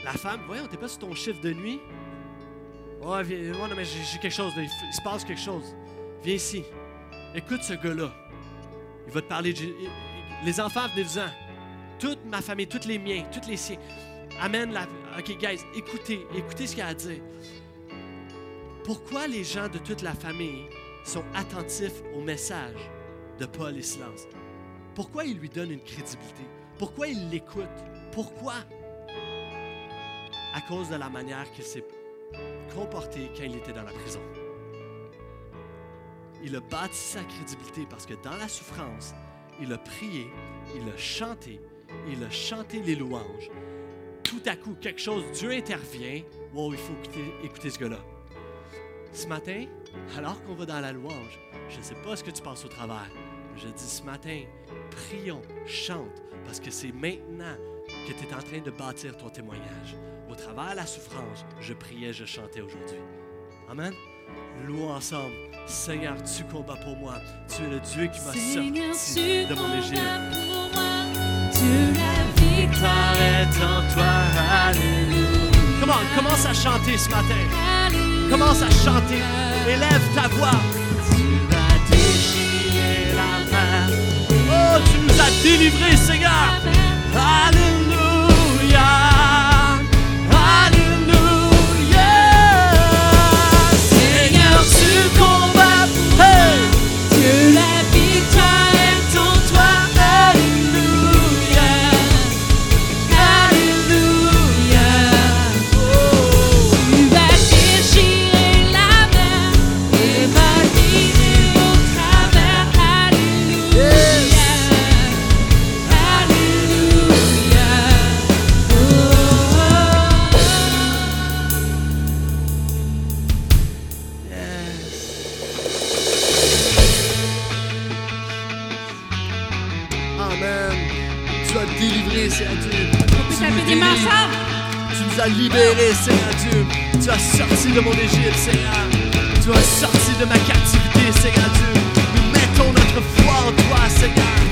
La femme, voyons, t'es pas sur ton chiffre de nuit? Ouais, viens, ouais, non, mais j'ai quelque chose, il, il se passe quelque chose. Viens ici. Écoute ce gars-là. Il va te parler. Les enfants, venez-vous-en. Toute ma famille, tous les miens, tous les siens. Amène la. OK, guys, écoutez, écoutez ce qu'il a à dire. Pourquoi les gens de toute la famille sont attentifs au message de Paul et Silas? Pourquoi ils lui donnent une crédibilité? Pourquoi ils l'écoutent? Pourquoi? À cause de la manière qu'il s'est comporté quand il était dans la prison. Il a bâti sa crédibilité parce que dans la souffrance, il a prié, il a chanté, il a chanté les louanges. Tout à coup, quelque chose, Dieu intervient. Wow, il faut écouter, écouter ce gars-là. Ce matin, alors qu'on va dans la louange, je ne sais pas ce que tu passes au travers. Je dis ce matin, prions, chante, parce que c'est maintenant que tu es en train de bâtir ton témoignage. Au travers de la souffrance, je priais, je chantais aujourd'hui. Amen. Louons ensemble. Seigneur, tu combats pour moi. Tu es le Dieu qui m'a sorti de mon Égypte. Dieu, la victoire est en toi. Alléluia. Comment, commence à chanter ce matin. Commence à chanter. Élève ta voix. Tu vas déchirer la mer. Oh, tu nous as délivrés, Seigneur. Alléluia. Tu nous as libérés, Seigneur Dieu. Tu as sorti de mon Égypte, Seigneur. Tu as sorti de ma captivité, Seigneur Dieu. Nous mettons notre foi en toi, Seigneur.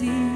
Oui,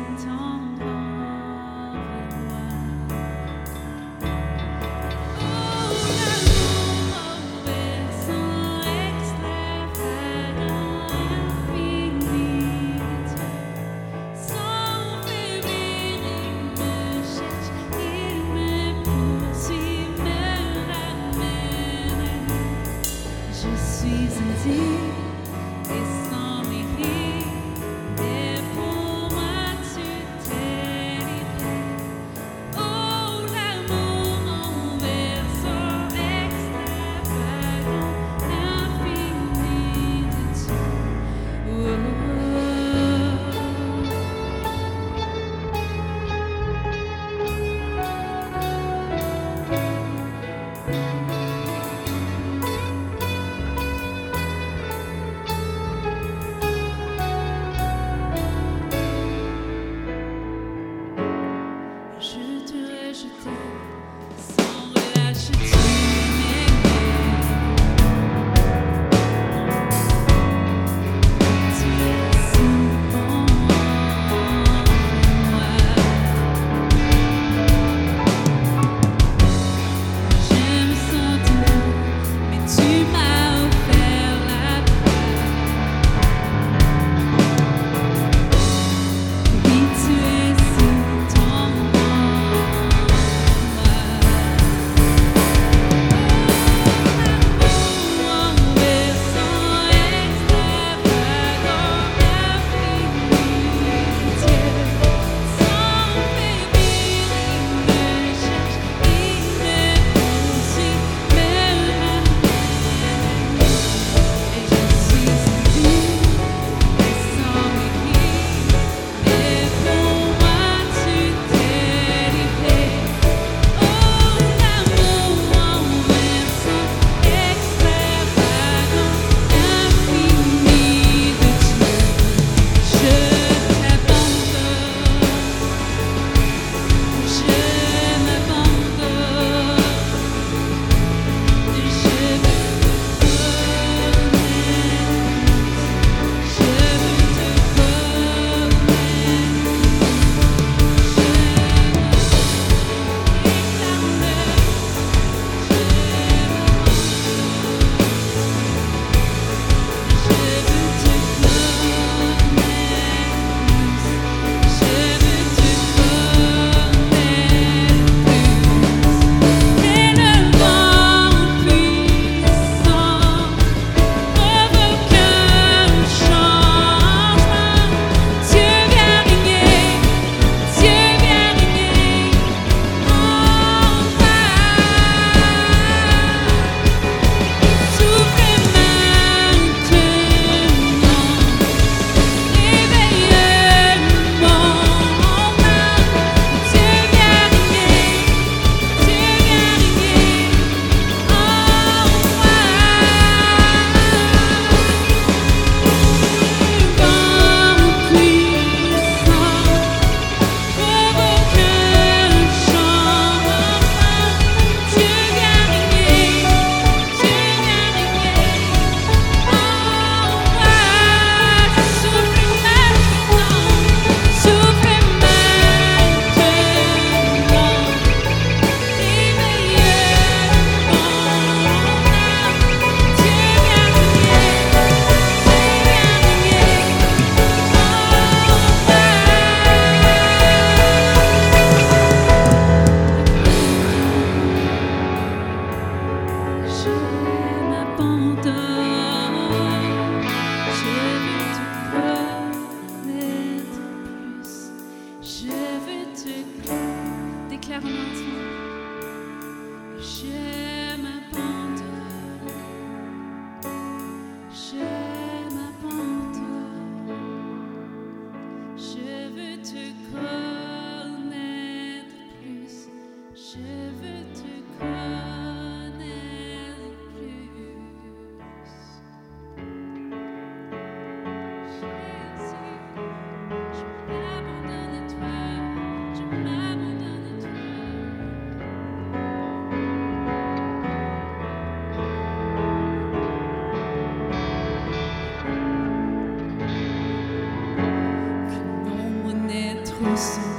n'est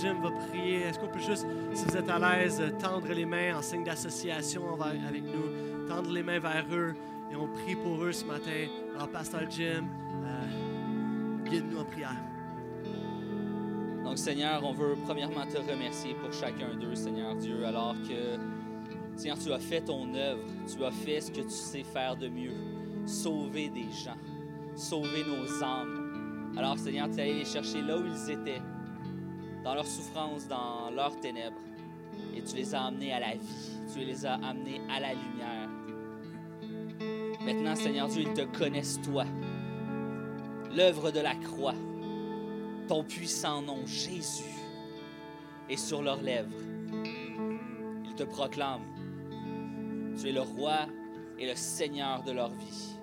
Jim va prier. Est-ce qu'on peut juste, si vous êtes à l'aise, tendre les mains en signe d'association avec nous, tendre les mains vers eux et on prie pour eux ce matin. Alors, Pasteur Jim, euh, guide-nous en prière. Donc, Seigneur, on veut premièrement te remercier pour chacun d'eux, Seigneur Dieu, alors que, Seigneur, tu as fait ton œuvre, tu as fait ce que tu sais faire de mieux, sauver des gens, sauver nos âmes. Alors, Seigneur, tu es allé les chercher là où ils étaient, dans leur souffrance, dans leurs ténèbres, et tu les as amenés à la vie, tu les as amenés à la lumière. Maintenant, Seigneur Dieu, ils te connaissent, toi, l'œuvre de la croix ton puissant nom, Jésus, est sur leurs lèvres. Ils te proclament. Tu es le roi et le Seigneur de leur vie.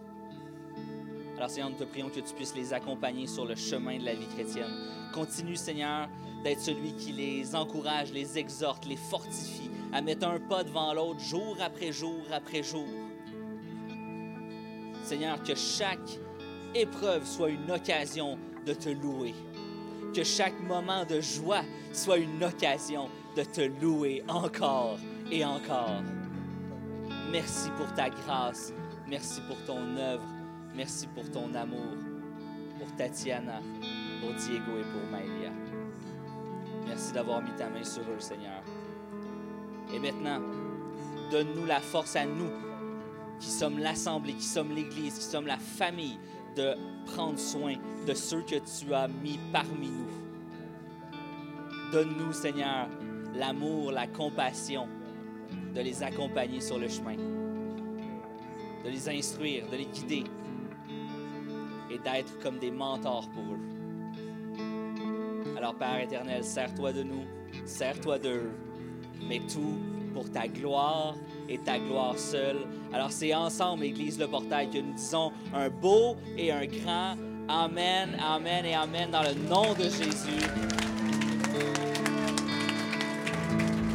Alors Seigneur, nous te prions que tu puisses les accompagner sur le chemin de la vie chrétienne. Continue, Seigneur, d'être celui qui les encourage, les exhorte, les fortifie à mettre un pas devant l'autre jour après jour après jour. Seigneur, que chaque épreuve soit une occasion de te louer. Que chaque moment de joie soit une occasion de te louer encore et encore. Merci pour ta grâce. Merci pour ton œuvre. Merci pour ton amour. Pour Tatiana, pour Diego et pour Maëlia. Merci d'avoir mis ta main sur eux, Seigneur. Et maintenant, donne-nous la force à nous, qui sommes l'Assemblée, qui sommes l'Église, qui sommes la famille, de prendre soin de ceux que tu as mis parmi nous. Donne-nous, Seigneur, l'amour, la compassion de les accompagner sur le chemin, de les instruire, de les guider et d'être comme des mentors pour eux. Alors, Père éternel, sers-toi de nous, sers-toi d'eux, mais tout pour ta gloire et ta gloire seule. Alors, c'est ensemble, Église Le Portail, que nous disons un beau et un grand Amen, Amen et Amen dans le nom de Jésus.